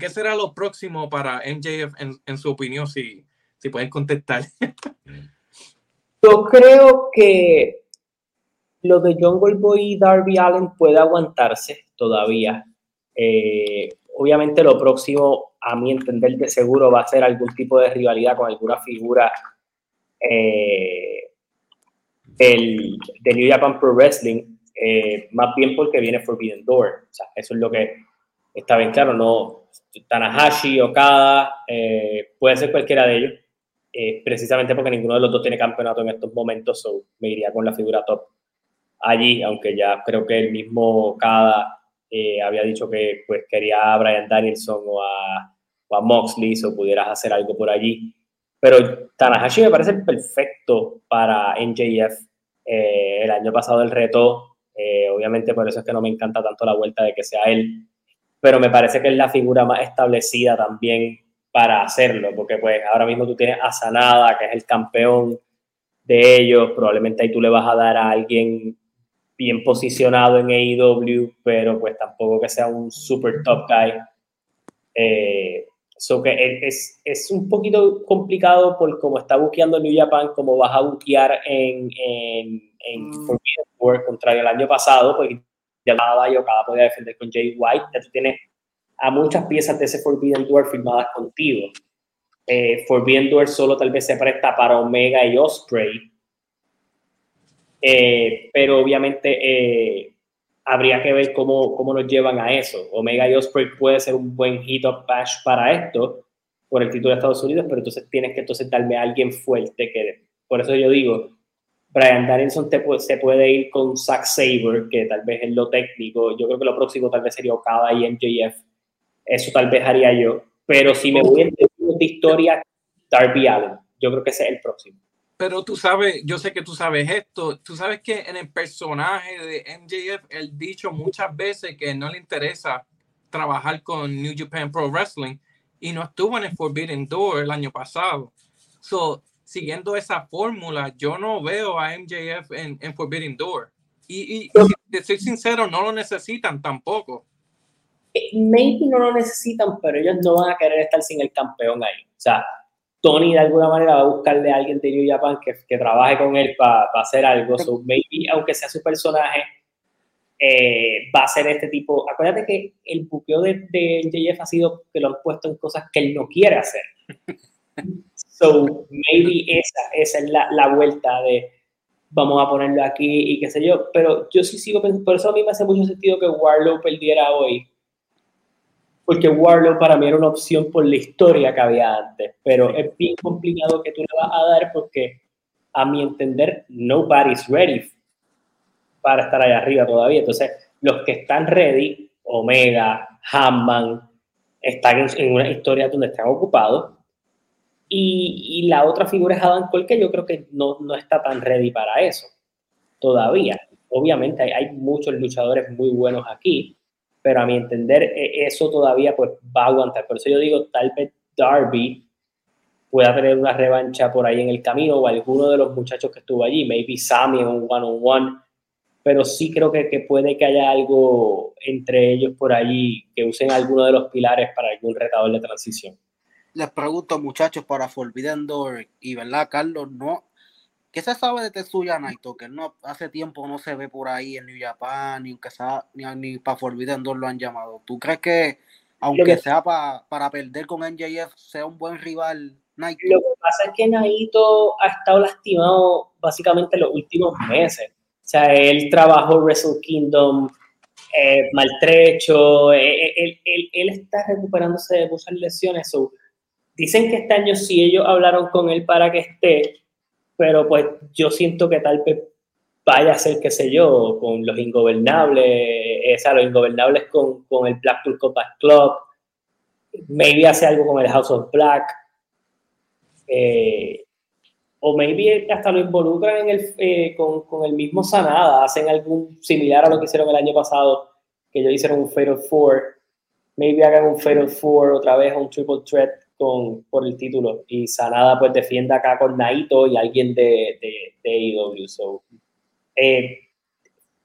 ¿Qué será lo próximo para MJF en, su opinión, si, si pueden contestar? [laughs] Yo creo que lo de John Boy y Darby Allen puede aguantarse todavía. Eh, obviamente lo próximo, a mi entender, de seguro va a ser algún tipo de rivalidad con alguna figura eh, del, de New Japan Pro Wrestling, eh, más bien porque viene Forbidden Door. O sea, eso es lo que está bien claro, no Tanahashi, Okada, eh, puede ser cualquiera de ellos, eh, precisamente porque ninguno de los dos tiene campeonato en estos momentos, so me iría con la figura top allí, aunque ya creo que el mismo Okada eh, había dicho que pues quería a Brian Danielson o a, Moxley, o pudieras hacer algo por allí. Pero Tanahashi me parece perfecto para NJF. el año pasado el reto, obviamente por eso es que no me encanta tanto la vuelta de que sea él pero me parece que es la figura más establecida también para hacerlo, porque pues ahora mismo tú tienes a Sanada, que es el campeón de ellos, probablemente ahí tú le vas a dar a alguien bien posicionado en AEW, pero pues tampoco que sea un super top guy. Eh, que es, es, un poquito complicado por cómo está buqueando New Japan, como vas a buquear en, en mm. Forbidden contrario al año pasado, pues ya cada cada podía defender con Jay White, ya tú tienes a muchas piezas de ese Forbidden Door firmadas contigo. Eh, Forbidden Door solo tal vez se presta para Omega y Osprey. Eh, pero obviamente eh, habría que ver cómo, cómo nos llevan a eso. Omega y Osprey puede ser un buen hit of bash para esto, por el título de Estados Unidos, pero entonces tienes que entonces darme a alguien fuerte que, por eso yo digo, Brian Danielson se puede ir con Zack Saber, que tal vez es lo técnico. Yo creo que lo próximo tal vez sería Okada y MJF. Eso tal vez haría yo. Pero si me voy en de historia, Darby Allen. Yo creo que ese es el próximo. Pero tú sabes, yo sé que tú sabes esto, tú sabes que en el personaje de MJF, él dicho muchas veces que no le interesa trabajar con New Japan Pro Wrestling y no estuvo en el Forbidden Door el año pasado. So, siguiendo esa fórmula, yo no veo a MJF en, en Forbidden Door. Y, y, soy sincero, no lo necesitan tampoco. Eh, maybe no lo necesitan, pero ellos no van a querer estar sin el campeón ahí. O sea, Tony de alguna manera va a buscarle a alguien de New Japan que, que trabaje con él para hacer algo. So maybe, aunque sea su personaje, eh, va a ser este tipo. Acuérdate que el buqueo de, de JF ha sido que lo han puesto en cosas que él no quiere hacer. [laughs] So maybe esa, esa es la, la vuelta de vamos a ponerlo aquí y qué sé yo. Pero yo sí sigo pensando, por eso a mí me hace mucho sentido que Warlow perdiera hoy porque Warlock para mí era una opción por la historia que había antes, pero es bien complicado que tú le vas a dar porque a mi entender nobody's ready para estar allá arriba todavía. Entonces, los que están ready, Omega, Hammond, están en, una historia donde están ocupados. Y, la otra figura es Adam Cole, que yo creo que no, no está tan ready para eso todavía. Obviamente hay, hay muchos luchadores muy buenos aquí, pero a mi entender e, eso todavía pues va a aguantar. Por eso yo digo, tal vez Darby pueda tener una revancha por ahí en el camino o alguno de los muchachos que estuvo allí, maybe Sammy en un one-on-one, pero sí creo que, que, puede que haya algo entre ellos por allí que usen alguno de los pilares para algún retador de transición. Les pregunto, muchachos, para Forbidden Door y, ¿verdad, Carlos? No, ¿Qué se sabe de Tetsuya Naito? Que no, hace tiempo no se ve por ahí en New Japan, ni, ni, ni para Forbidden Door lo han llamado. ¿Tú crees que, aunque sea para perder con NJF, sea un buen rival Naito? Lo que pasa es que Naito ha estado lastimado básicamente los últimos meses. O sea, él trabajó Wrestle Kingdom eh, maltrecho, eh, eh, él, él, está recuperándose de muchas lesiones. Dicen que este año sí ellos hablaron con él para que esté, pero pues yo siento que tal vez vaya a ser, qué sé yo, con los ingobernables, eh, o sea, los ingobernables con, con el Blackpool Combat Club, maybe hace algo con el House of Black, eh, o maybe hasta lo involucran en el, eh, con, el mismo Sanada, hacen algún similar a lo que hicieron el año pasado, que ellos hicieron un Fatal Four, maybe hagan un Fatal Four otra vez, un Triple Threat con, por el título. Y Sanada pues defiende acá con Naito y alguien de, de, de AEW. So, eh,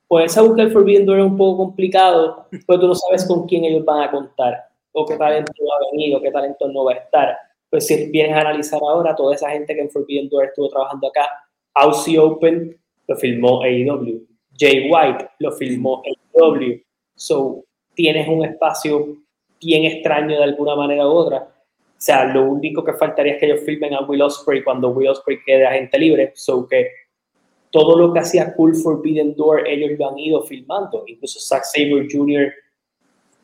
pues esa búsqueda del Forbidden Door es un poco complicado, pues tú no sabes con quién ellos van a contar, o qué talento va a venir, o qué talento no va a estar. Pues si vienes a analizar ahora, toda esa gente que en Forbidden Door estuvo trabajando acá, Aussie Open lo filmó AEW, Jay White lo filmó AEW. So, tienes un espacio bien extraño de alguna manera u otra o sea, lo único que faltaría es que ellos filmen a Will Ospreay cuando Will Ospreay quede agente libre, so que todo lo que hacía Cool Forbidden Door ellos lo han ido filmando. Incluso Zack Sabre Jr.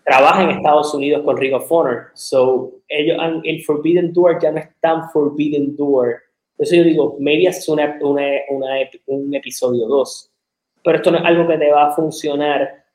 trabaja en Estados Unidos con Ring of Honor, so ellos han, el Forbidden Door ya no es tan Forbidden Door. Por eso yo digo, maybe es una, una, una, un episodio 2, pero esto no es algo que te va a funcionar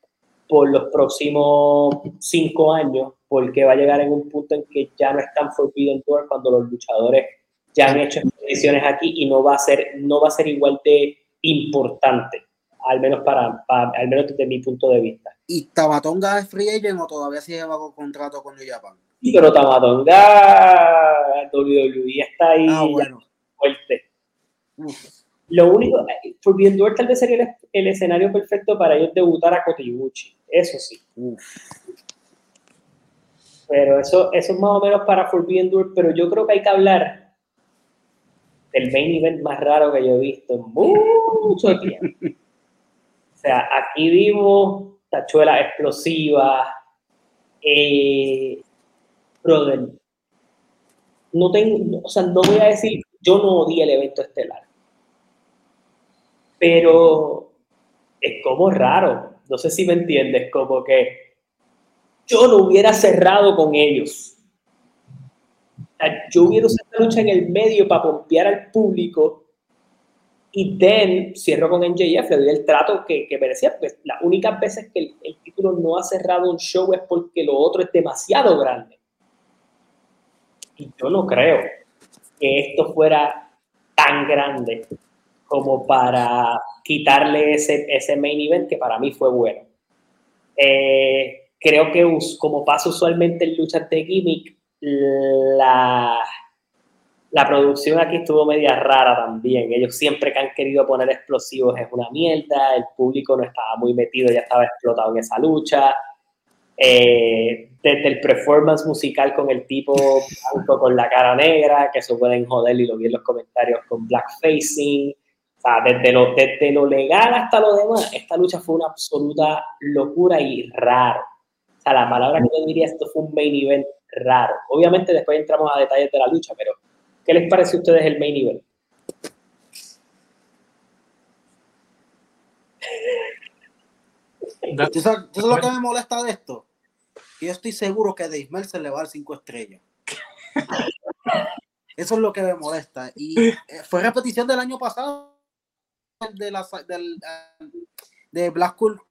por los próximos cinco años, porque va a llegar en un punto en que ya no es tan Forbidden Door cuando los luchadores ya han hecho expediciones aquí y no va a ser, no va a ser igual de importante, al menos para, al menos desde mi punto de vista. ¿Y Tamatonga es free agent o todavía sigue bajo contrato con New Japan? Sí, pero Tamatonga WWE está ahí ah, bueno. fuerte. Lo único, Forbidden Door tal vez sería el, escenario perfecto para ellos debutar a Kotibuchi, eso sí. Pero eso, eso es más o menos para Forbidden Door, pero yo creo que hay que hablar del main event más raro que yo he visto en mucho tiempo. o sea, aquí vimos tachuelas explosivas, eh, brother, no tengo, o sea, no voy a decir, yo no odié el evento estelar. Pero es como raro, no sé si me entiendes, como que yo no hubiera cerrado con ellos. Yo hubiera usado esta lucha en el medio para pompear al público y then cierro con NJF, le doy el trato que, que merecía, las únicas veces que el, el, título no ha cerrado un show es porque lo otro es demasiado grande. Y yo no creo que esto fuera tan grande como para quitarle ese, ese main event que para mí fue bueno. Eh, creo que como pasa usualmente en luchas de gimmick, la, la producción aquí estuvo media rara también. Ellos siempre que han querido poner explosivos es una mierda, el público no estaba muy metido, ya estaba explotado en esa lucha. Eh, desde el performance musical con el tipo blanco con la cara negra, que eso pueden joder y lo vi en los comentarios con blackfacing. O sea, desde lo, desde lo legal hasta lo demás, esta lucha fue una absoluta locura y raro. O sea, la palabra que yo diría, esto fue un main event raro. Obviamente después entramos a detalles de la lucha, pero ¿qué les parece a ustedes el main event? ¿Tú sabes, ¿tú sabes lo que me molesta de esto? Que yo estoy seguro que Dave Meltzer le va a dar cinco estrellas. Eso es lo que me molesta. Y eh, fue repetición del año pasado de, la, del, de Black Cool.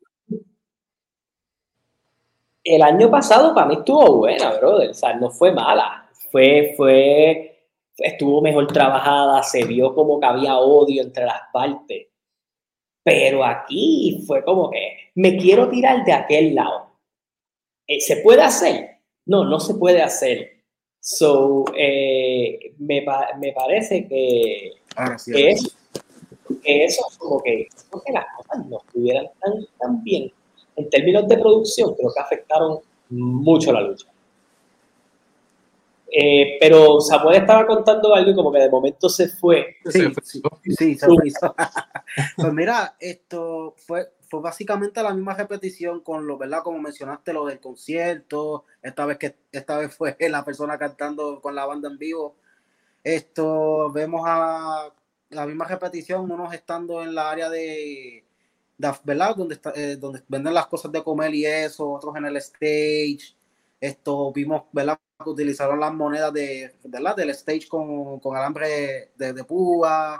El año pasado para mí estuvo buena, brother. O sea, no fue mala. Fue, fue, estuvo mejor trabajada, se vio como que había odio entre las partes. Pero aquí fue como que me quiero tirar de aquel lado. Eh, ¿Se puede hacer? No, no se puede hacer. So, eh, me, me, parece que, ah, sí, que, eso, que, eso, como que, que las cosas no estuvieran tan, tan bien. En términos de producción, creo que afectaron mucho la lucha. Eh, pero Samuel estaba contando algo y como que de momento se fue. Sí, sí, sí se fue. [laughs] pues mira, esto fue, fue básicamente la misma repetición con lo, ¿verdad? Como mencionaste, lo del concierto, esta vez que esta vez fue [laughs] la persona cantando con la banda en vivo. Esto, vemos a la misma repetición, unos estando en la área de ¿verdad? Donde, está, eh, donde venden las cosas de comer y eso, otros en el stage. Esto, vimos, ¿verdad? que utilizaron las monedas de, ¿verdad? del stage con, con alambre de, de púa.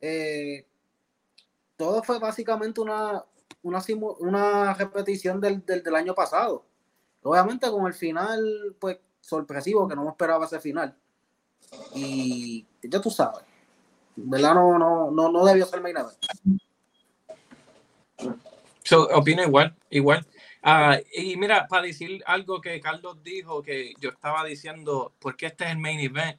Eh, todo fue básicamente una, una, una repetición del, del, del, año pasado. Obviamente con el final, pues, sorpresivo, que no me esperaba ese final. Y ya tú sabes, ¿verdad? No, no, no, no debió ser main event. So, opino igual, igual. Uh, y mira, para decir algo que Carlos dijo, que yo estaba diciendo, porque este es el main event.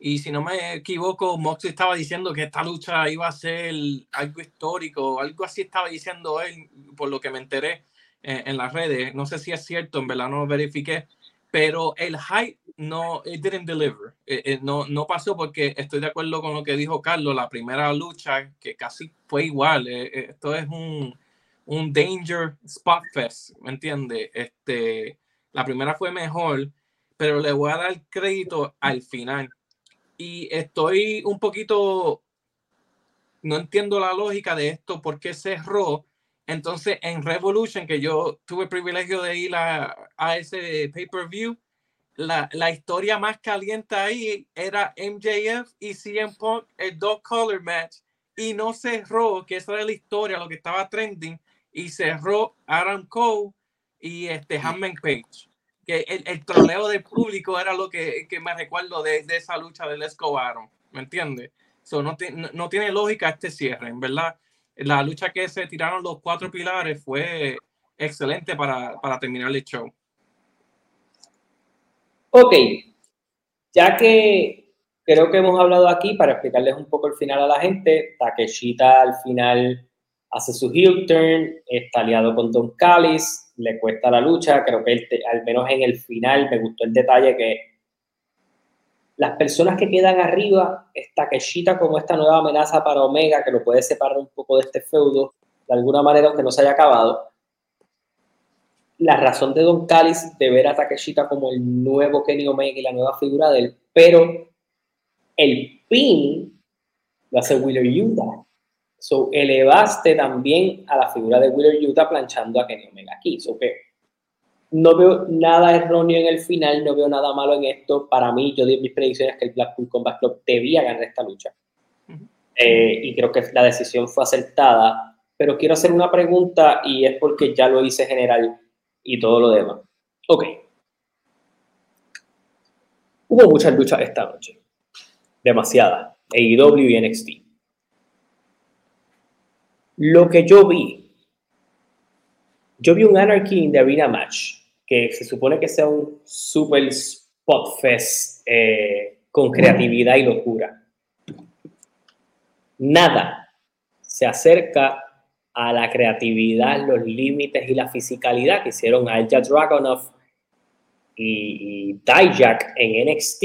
Y si no me equivoco, Moxley estaba diciendo que esta lucha iba a ser algo histórico, algo así estaba diciendo él, por lo que me enteré eh, en las redes. No sé si es cierto, en verdad no lo verifiqué, pero el hype no, it didn't deliver. Eh, eh, no, no pasó porque estoy de acuerdo con lo que dijo Carlos, la primera lucha, que casi fue igual. esto es un un Danger Spot Fest, ¿me entiende? Este, la primera fue mejor, pero le voy a dar crédito al final. Y estoy un poquito, no entiendo la lógica de esto, por qué cerró. Entonces, en Revolution, que yo tuve el privilegio de ir a, a ese pay-per-view, la, la, historia más caliente ahí era MJF y CM Punk, el dog color match, y no cerró, que esa era la historia, lo que estaba trending, y cerró Adam Cole y este Hammond Page. Que el, el, troleo del público era lo que, que me recuerdo de, de, esa lucha del Escobar, ¿me entiendes? So, no, no, no, tiene lógica este cierre, en verdad. La lucha que se tiraron los cuatro pilares fue excelente para, para terminar el show. Ok, ya que creo que hemos hablado aquí para explicarles un poco el final a la gente, Takeshita al final hace su heel turn, está aliado con Don Callis, le cuesta la lucha, creo que él, al menos en el final me gustó el detalle que las personas que quedan arriba, está Keshita como esta nueva amenaza para Omega, que lo puede separar un poco de este feudo, de alguna manera, aunque no se haya acabado. La razón de Don Callis de ver a Takeshita como el nuevo Kenny Omega y la nueva figura de él Pero el pin lo hace Wheeler Utah. So, elevaste también a la figura de Wheeler Utah planchando a Kenny Omega aquí. So, que no veo nada erróneo en el final, no veo nada malo en esto. Para mí, yo di mis predicciones que el Blackpool Combat Club debía ganar esta lucha. Eh, y creo que la decisión fue acertada. Pero quiero hacer una pregunta y es porque ya lo hice general y todo lo demás. Ok. Hubo muchas luchas esta noche. Demasiadas. AEW y NXT. Lo que yo vi, yo vi un Anarchy in the Arena match que se supone que sea un super spot fest eh, con creatividad y locura. Nada se acerca a la creatividad, los límites y la fisicalidad que hicieron Alja Dragonov y, y Dijak en NXT.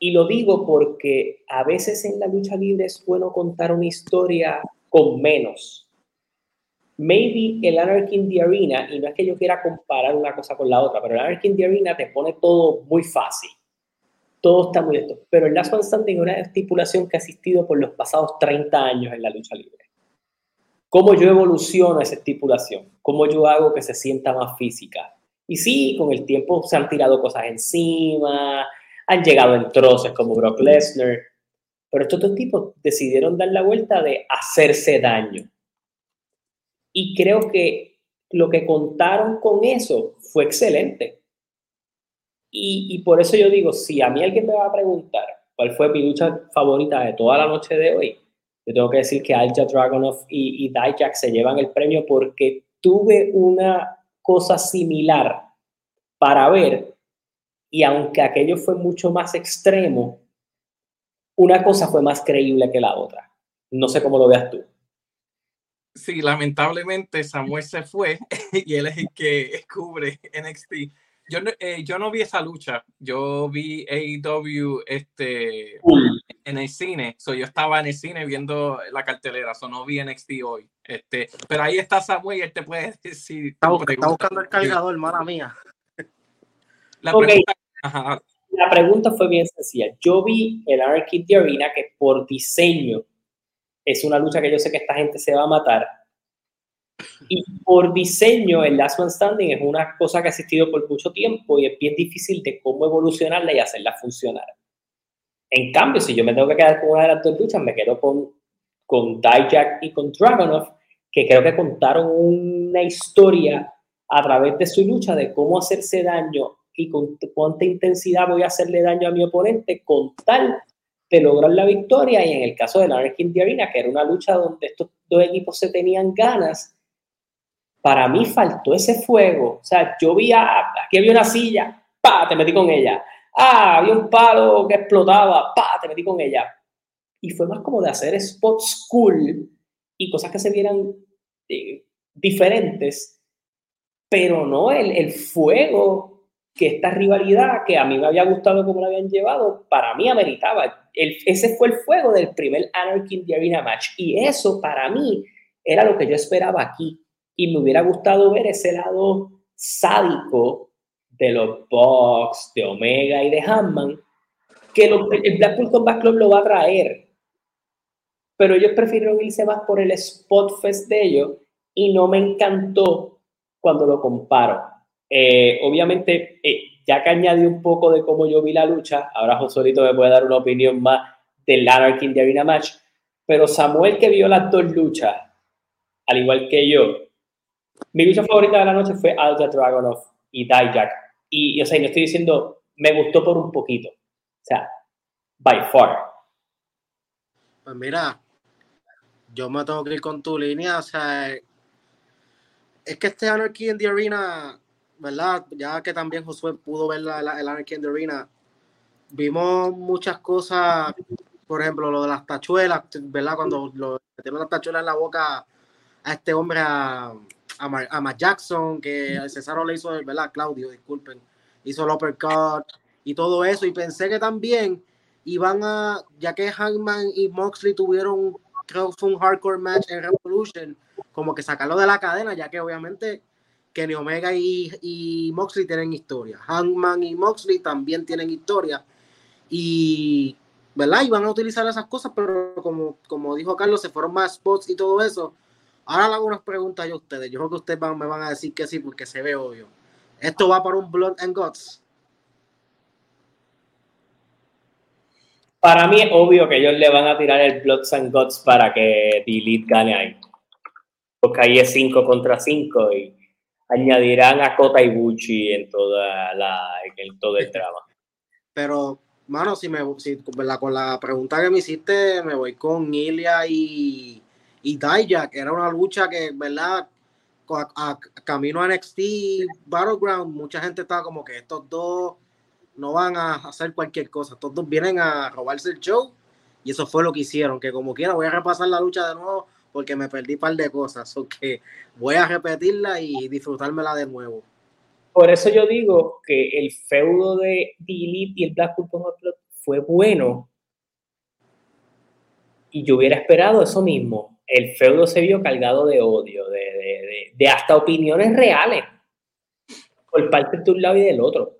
Y lo digo porque a veces en la lucha libre es bueno contar una historia con menos maybe el Anarchy in the Arena, y no es que yo quiera comparar una cosa con la otra, pero el Anarchy in the Arena te pone todo muy fácil. Todo está muy esto. Pero el Last One Standing es una estipulación que ha existido por los pasados 30 años en la lucha libre. ¿Cómo yo evoluciono esa estipulación? ¿Cómo yo hago que se sienta más física? Y sí, con el tiempo se han tirado cosas encima, han llegado en troces como Brock Lesnar, pero estos dos tipos decidieron dar la vuelta de hacerse daño y creo que lo que contaron con eso fue excelente. Y, por eso yo digo, si a mí alguien me va a preguntar cuál fue mi lucha favorita de toda la noche de hoy, yo tengo que decir que Alja Dragonov y, y Dijak se llevan el premio porque tuve una cosa similar para ver y aunque aquello fue mucho más extremo, una cosa fue más creíble que la otra. No sé cómo lo veas tú. Sí, lamentablemente Samuel se fue [laughs] y él es el que cubre NXT. Yo no, eh, yo no vi esa lucha, yo vi AEW este, en el cine, so, yo estaba en el cine viendo la cartelera, so, no vi NXT hoy. Este, pero ahí está Samuel y él te puede [laughs] decir. Está, buscando el cargador, hermana mía. La, pregunta, la pregunta fue bien sencilla. Yo vi el Anarchy de Arena que por diseño es una lucha que yo sé que esta gente se va a matar. Y por diseño, el Last Man Standing es una cosa que ha existido por mucho tiempo y es bien difícil de cómo evolucionarla y hacerla funcionar. En cambio, si yo me tengo que quedar con una de las dos luchas, me quedo con, con Dijak y con Dragonov, que creo que contaron una historia a través de su lucha de cómo hacerse daño y con cuánta intensidad voy a hacerle daño a mi oponente con tal de lograr la victoria y en el caso de la King Arena, que era una lucha donde estos dos equipos se tenían ganas, para mí faltó ese fuego. O sea, yo vi, aquí había una silla, pa, te metí con ella. Ah, había un palo que explotaba, pa, te metí con ella. Y fue más como de hacer spots cool y cosas que se vieran eh, diferentes, pero no el, el fuego que esta rivalidad que a mí me había gustado como la habían llevado, para mí ameritaba. El, ese fue el fuego del primer Anarchy in the Arena match. Y eso para mí era lo que yo esperaba aquí. Y me hubiera gustado ver ese lado sádico de los Bucks, de Omega y de Hammond, que el Blackpool Combat Club lo va a traer. Pero ellos prefirieron irse más por el spot fest de ellos y no me encantó cuando lo comparo eh, obviamente, eh, ya que añadí un poco de cómo yo vi la lucha, ahora Josolito me puede dar una opinión más del Anarchy in the Arena Match, pero Samuel que vio las dos luchas, al igual que yo, mi lucha favorita de la noche fue Alja Dragonov y Dijak. Y, o sea, no estoy diciendo, me gustó por un poquito. O sea, by far. Pues mira, yo me tengo que ir con tu línea, o sea, es que este Anarchy in the Arena ¿verdad? Ya que también Josué pudo ver la, el Anarchy in the Arena, vimos muchas cosas, por ejemplo, lo de las tachuelas, ¿verdad? Cuando lo metieron las tachuelas en la boca a este hombre, a, a, Matt Jackson, que Cesaro le hizo, ¿verdad? Claudio, disculpen, hizo el uppercut y todo eso, y pensé que también iban a, ya que Hangman y Moxley tuvieron, creo que fue un hardcore match en Revolution, como que sacarlo de la cadena, ya que obviamente Kenny Omega y, y Moxley tienen historia. Hangman y Moxley también tienen historia. y, ¿verdad? Iban a utilizar esas cosas, pero como, como dijo Carlos, se fueron más spots y todo eso. Ahora le hago unas preguntas a ustedes. Yo creo que ustedes me van a decir que sí, porque se ve obvio. ¿Esto va para un Blood and Guts? Para mí es obvio que ellos le van a tirar el Bloods and Guts para que Delete gane ahí. Porque ahí es 5 contra 5 y añadirán a Kota Ibuchi en, toda la, en todo el drama. Pero, mano, si me si, con la pregunta que me hiciste, me voy con Ilya y, y Dijak. Era una lucha que, ¿verdad? A, camino a NXT Battleground, mucha gente estaba como que estos dos no van a hacer cualquier cosa, estos dos vienen a robarse el show y eso fue lo que hicieron, que como quiera voy a repasar la lucha de nuevo porque me perdí un par de cosas, o que voy a repetirla y disfrutármela de nuevo. Por eso yo digo que el feudo de Delete y el Blackpool Blood fue bueno. Y yo hubiera esperado eso mismo. El feudo se vio cargado de odio, de, de, de, hasta opiniones reales por parte de un lado y del otro.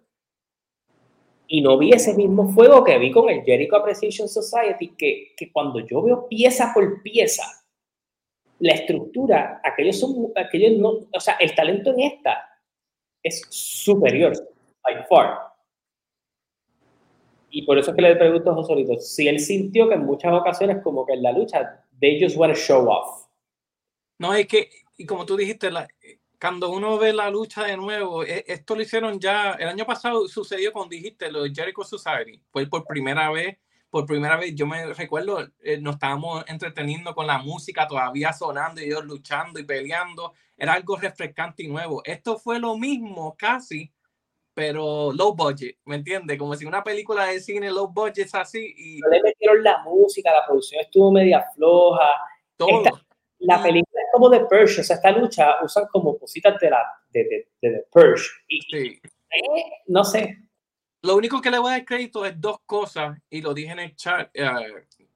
Y no vi ese mismo fuego que vi con el Jericho Appreciation Society, que, que cuando yo veo pieza por pieza la estructura, aquellos son, aquellos no, o sea, el talento en esta es superior, by far. Y por eso es que le pregunto a Josolito, si él sintió que en muchas ocasiones como que en la lucha, they just want to show off. No, es que, y como tú dijiste, la, cuando uno ve la lucha de nuevo, e, esto lo hicieron ya, el año pasado sucedió cuando dijiste lo de Jericho Society, fue por primera vez por primera vez, yo me recuerdo, eh, nos estábamos entreteniendo con la música todavía sonando y ellos luchando y peleando. Era algo refrescante y nuevo. Esto fue lo mismo casi, pero low budget, ¿me entiendes? Como si una película de cine low budget es así. Y... No le metieron la música, la producción estuvo media floja. Todo. la película es como de Purge, o sea, esta lucha usan como cositas de la de, de, de, Purge. Y, sí. eh, no sé, lo único que le voy a dar crédito es dos cosas, y lo dije en el chat, eh,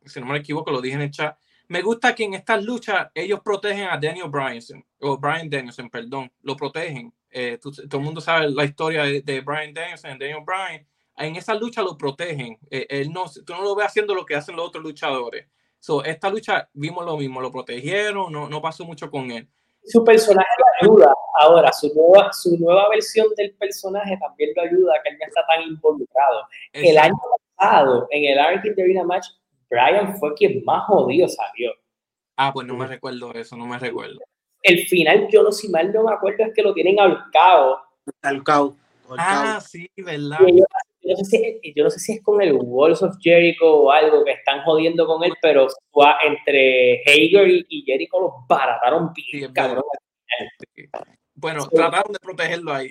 si no me equivoco, lo dije en el chat. Me gusta que en estas luchas ellos protegen a Daniel Bryan, o Brian Danielson, perdón, lo protegen. Eh, todo el mundo sabe la historia de, de Brian Danielson, Daniel Bryan. En esa lucha lo protegen. Eh, él no, tú no lo ves haciendo lo que hacen los otros luchadores. So, esta lucha vimos lo mismo, lo protegieron, no, no pasó mucho con él su personaje lo ayuda. Ahora, su nueva, su nueva versión del personaje también lo ayuda, que él ya está tan involucrado. El año pasado, en el Arkin de Match, Brian fue quien más jodido salió. Ah, pues no me recuerdo eso, no me recuerdo. El final, yo no, si mal no me acuerdo, es que lo tienen ahorcado. Ahorcado. Ah, sí, verdad. Yo, no sé si, yo no sé si es con el Walls of Jericho o algo que están jodiendo con él, pero entre Hager y, Jericho los barataron bien, cabrón. Bueno, trataron de protegerlo ahí.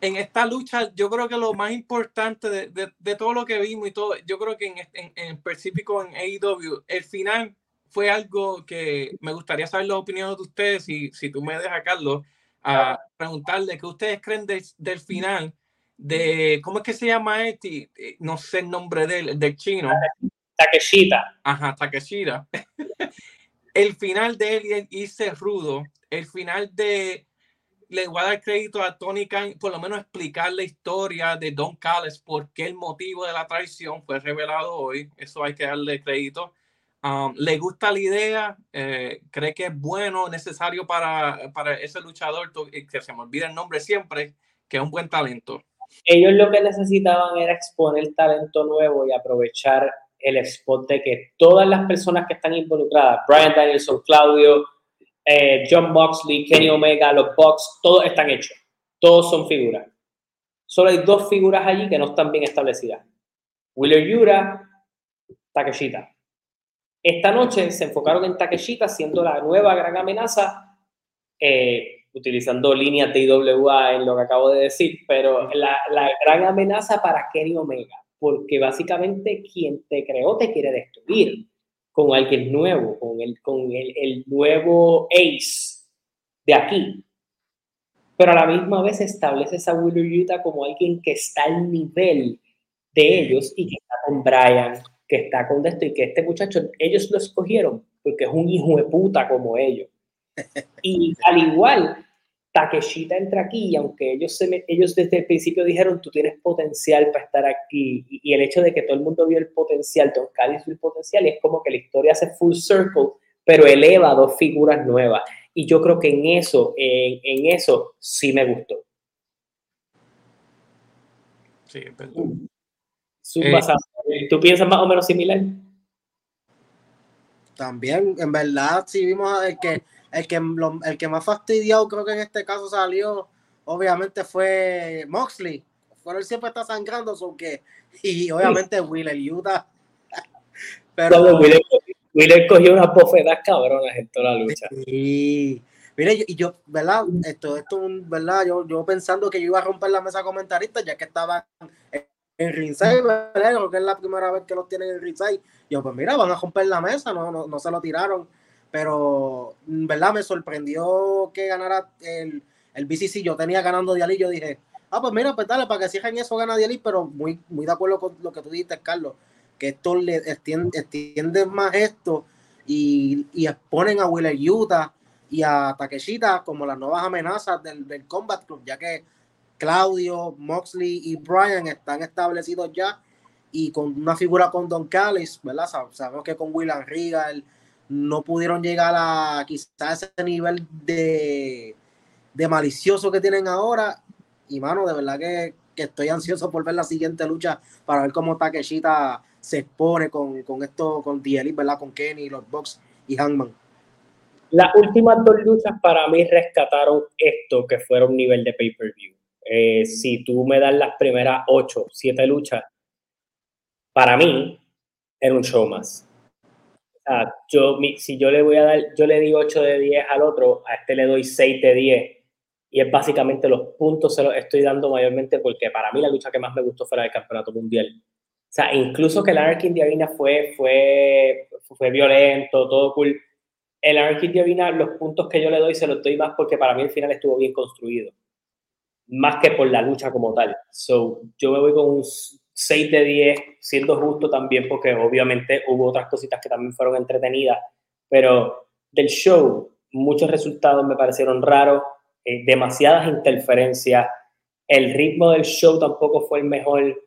en esta lucha, yo creo que lo más importante de, de, de, todo lo que vimos y todo, yo creo que en, en, en específico en AEW, el final fue algo que me gustaría saber las opiniones de ustedes, si, si tú me dejas, Carlos, a preguntarle qué ustedes creen del final de, ¿cómo es que se llama este? Eh, no sé el nombre del, del chino. Takeshita. Ajá, Takeshita. [laughs] el final de él hice rudo. El final de, le voy a dar crédito a Tony Khan, por lo menos explicar la historia de Don Callis, por qué el motivo de la traición fue revelado hoy. Eso hay que darle crédito. Um, le gusta la idea, eh, cree que es bueno, necesario para, para ese luchador, que se me olvida el nombre siempre, que es un buen talento. Ellos lo que necesitaban era exponer talento nuevo y aprovechar el spot de que todas las personas que están involucradas, Brian Danielson, Claudio, eh, John Moxley, Kenny Omega, los Bucks, todos están hechos. Todos son figuras. Solo hay dos figuras allí que no están bien establecidas. Wheeler Yura, Takeshita. Esta noche se enfocaron en Takeshita siendo la nueva gran amenaza, eh, utilizando líneas de IWA en lo que acabo de decir, pero la, la, gran amenaza para Kenny Omega, porque básicamente quien te creó te quiere destruir con alguien nuevo, con el, con el, el nuevo ace de aquí. Pero a la misma vez establece a Willow Utah como alguien que está al nivel de ellos y que está con Brian, que está con esto y que este muchacho, ellos lo escogieron porque es un hijo de puta como ellos. Y [laughs] al igual, Takeshita entra aquí y aunque ellos, se ellos desde el principio dijeron tú tienes potencial para estar aquí y, el hecho de que todo el mundo vio el potencial, Don Callis vio el potencial y es como que la historia hace full circle, pero eleva dos figuras nuevas. Y yo creo que en eso, en, en eso sí me gustó. Sí, perdón. Eh, ¿Tú piensas más o menos similar? También, en verdad, sí vimos el que el que, el que más fastidiado creo que en este caso salió, obviamente fue Moxley. Pero él siempre está sangrando, son que, y obviamente [laughs] Willer Utah. [laughs] Pero Willer, cogió unas bofetas cabronas en toda la lucha. Sí. Mire, y yo, ¿verdad? Esto, esto, ¿verdad? Yo, yo pensando que yo iba a romper la mesa comentarista, ya que estaba en ¿verdad? Creo que es la primera vez que los tienen en ringside. Yo, pues mira, van a romper la mesa, no, no, no se lo tiraron pero verdad me sorprendió que ganara el, el BCC. Yo tenía ganando Dialí, yo dije, ah, pues mira, pues dale, para que cierren eso gana Dialí, pero muy, muy de acuerdo con lo que tú dijiste, Carlos, que esto le extiende, más esto y, y, exponen a Willer Utah y a Takeshita como las nuevas amenazas del, del Combat Club, ya que Claudio, Moxley y Brian están establecidos ya y con una figura con Don Callis, ¿verdad? Sabemos que con William Regal no pudieron llegar a quizás ese nivel de, de malicioso que tienen ahora. Y mano, de verdad que, estoy ansioso por ver la siguiente lucha para ver cómo Takeshita se expone con, con esto, con DL, ¿verdad? Con Kenny, los Bucks y Hangman. Las últimas dos luchas para mí rescataron esto que fuera un nivel de pay-per-view. Eh, si tú me das las primeras ocho, siete luchas, para mí era un show más yo, si yo le voy a dar, yo le di 8 de 10 al otro, a este le doy 6 de 10. Y es básicamente los puntos se los estoy dando mayormente porque para mí la lucha que más me gustó fue la del campeonato mundial. O sea, incluso que el Anarchy Diavina fue, fue, fue violento, todo cool. El Anarchy Diavina, los puntos que yo le doy se los doy más porque para mí el final estuvo bien construido. Más que por la lucha como tal. So, yo me voy con un 6 de 10, siendo justo también, porque obviamente hubo otras cositas que también fueron entretenidas, pero del show, muchos resultados me parecieron raros, eh, demasiadas interferencias, el ritmo del show tampoco fue el mejor,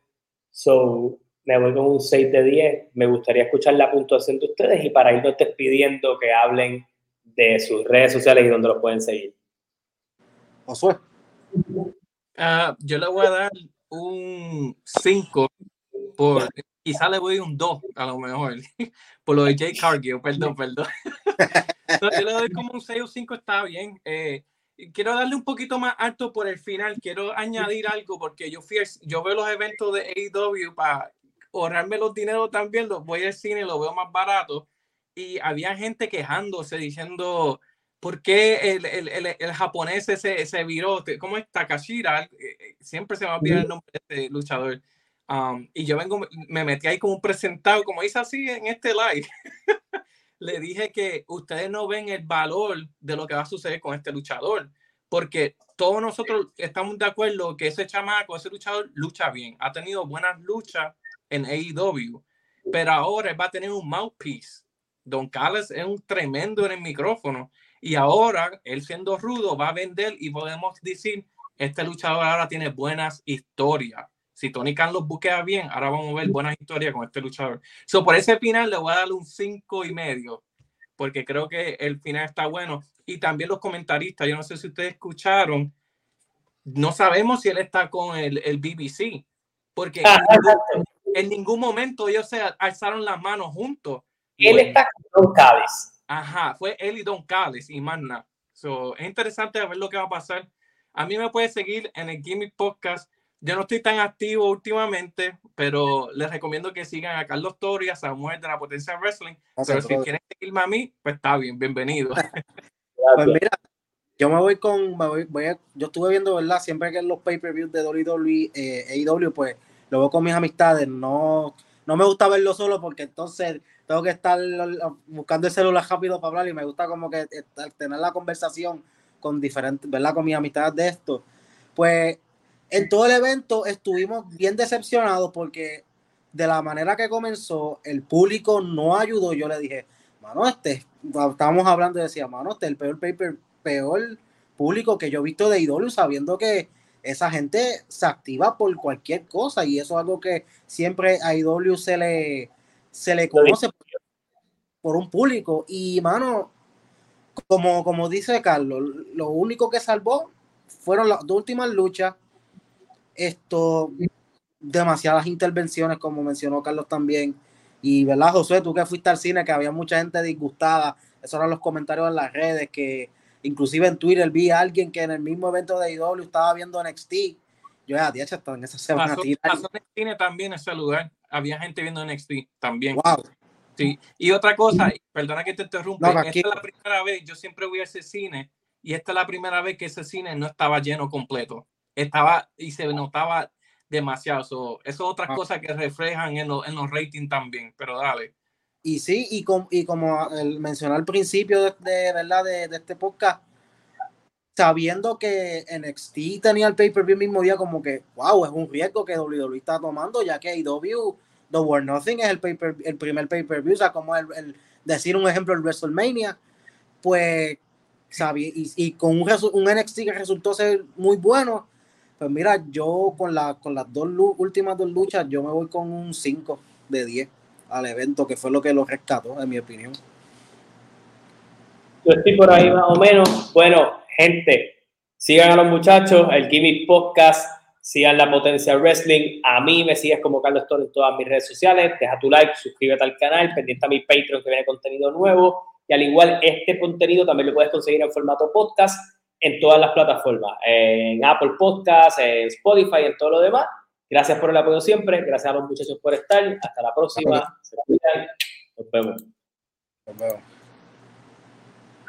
so me voy con un 6 de 10, me gustaría escuchar la puntuación de ustedes y para irnos despidiendo que hablen de sus redes sociales y dónde los pueden seguir. Josué. Uh, yo le voy a dar un 5 por quizá le voy un 2 a lo mejor [laughs] por lo de Jay Cargill, perdón, perdón. [laughs] yo le doy como un 6 o 5 está bien. Eh, quiero darle un poquito más alto por el final, quiero añadir algo porque yo fui, yo veo los eventos de AEW para ahorrarme los dineros también, los voy al cine lo veo más barato y había gente quejándose diciendo ¿Por qué el, el, el, el japonés ese, ese viró? ¿Cómo es Takashira? Eh, eh, siempre se me olvida el nombre de este luchador. Um, y yo vengo, me metí ahí como un presentado, como hice así en este live. [laughs] Le dije que ustedes no ven el valor de lo que va a suceder con este luchador, porque todos nosotros estamos de acuerdo que ese chamaco, ese luchador, lucha bien. Ha tenido buenas luchas en AEW, pero ahora va a tener un mouthpiece. Don Carlos es un tremendo en el micrófono y ahora, él siendo rudo, va a vender y podemos decir, este luchador ahora tiene buenas historias. Si Tony Khan los buquea bien, ahora vamos a ver buenas historias con este luchador. So, por ese final le voy a dar un cinco y medio, porque creo que el final está bueno. Y también los comentaristas, yo no sé si ustedes escucharon, no sabemos si él está con el, el BBC, porque [laughs] en, ningún, momento ellos se alzaron las manos juntos. Él está con Cádiz. Ajá, fue él y Don Callis y Magna. So, es interesante ver lo que va a pasar. A mí me puede seguir en el Gimmick Podcast. Yo no estoy tan activo últimamente, pero les recomiendo que sigan a Carlos Tori, a Samuel de la Potencia Wrestling. pero si quieren seguirme a mí, pues está bien, bienvenido. [laughs] pues mira, yo me voy con, yo estuve viendo, ¿verdad? Siempre que en los pay-per-views de WWE, eh, AEW, pues lo veo con mis amistades. No, no me gusta verlo solo porque entonces tengo que estar buscando el celular rápido para hablar y me gusta como que tener la conversación con diferentes, ¿verdad? Con mis amistades de esto. Pues en todo el evento estuvimos bien decepcionados porque de la manera que comenzó, el público no ayudó. Yo le dije, mano, este, estábamos hablando y decía, mano, este es el peor paper, peor público que yo he visto de IW sabiendo que esa gente se activa por cualquier cosa y eso es algo que siempre a IW se le, se le conoce por un público. Y, mano, como, como dice Carlos, lo único que salvó fueron las dos últimas luchas. Esto, demasiadas intervenciones, como mencionó Carlos también. Y, ¿verdad, José? Tú que fuiste al cine, que había mucha gente disgustada. Esos eran los comentarios en las redes, que inclusive en Twitter vi a alguien que en el mismo evento de IW estaba viendo NXT. Yo ya, día estaba en esa semana. Cine también ese lugar. Había gente viendo NXT también. Wow. Sí. Y otra cosa, perdona que te interrumpa, esta es la primera vez, yo siempre voy a ese cine y esta es la primera vez que ese cine no estaba lleno completo. Estaba y se notaba demasiado. eso es otra ah. cosa que reflejan en, en los ratings también, pero dale. Y sí, y, y como mencioné al principio de, ¿verdad? De, de, este podcast, sabiendo que NXT tenía el pay-per-view el mismo día, como que, wow, es un riesgo que WWE está tomando, ya que AEW, The War Nothing es el, paper, el primer pay-per-view, o sea, como el, el, decir un ejemplo, el WrestleMania, pues, sabía, y, y, con un, un NXT que resultó ser muy bueno, pues mira, yo con, la, con las dos últimas dos luchas, yo me voy con un 5 de 10 al evento, que fue lo que lo rescató, en mi opinión. Yo estoy por ahí más o menos. Bueno, gente, sigan a los muchachos, el Gimmick Podcast, sigan la Potencia Wrestling. A mí me sigues como Carlos Toro en todas mis redes sociales. Deja tu like, suscríbete al canal, pendiente a mi Patreon que viene contenido nuevo. Y al igual, este contenido también lo puedes conseguir en formato podcast en todas las plataformas, en Apple Podcasts, en Spotify, en todo lo demás. Gracias por el apoyo siempre. Gracias a los muchachos por estar. Hasta la próxima. Se cuidan. Nos vemos. Nos vemos.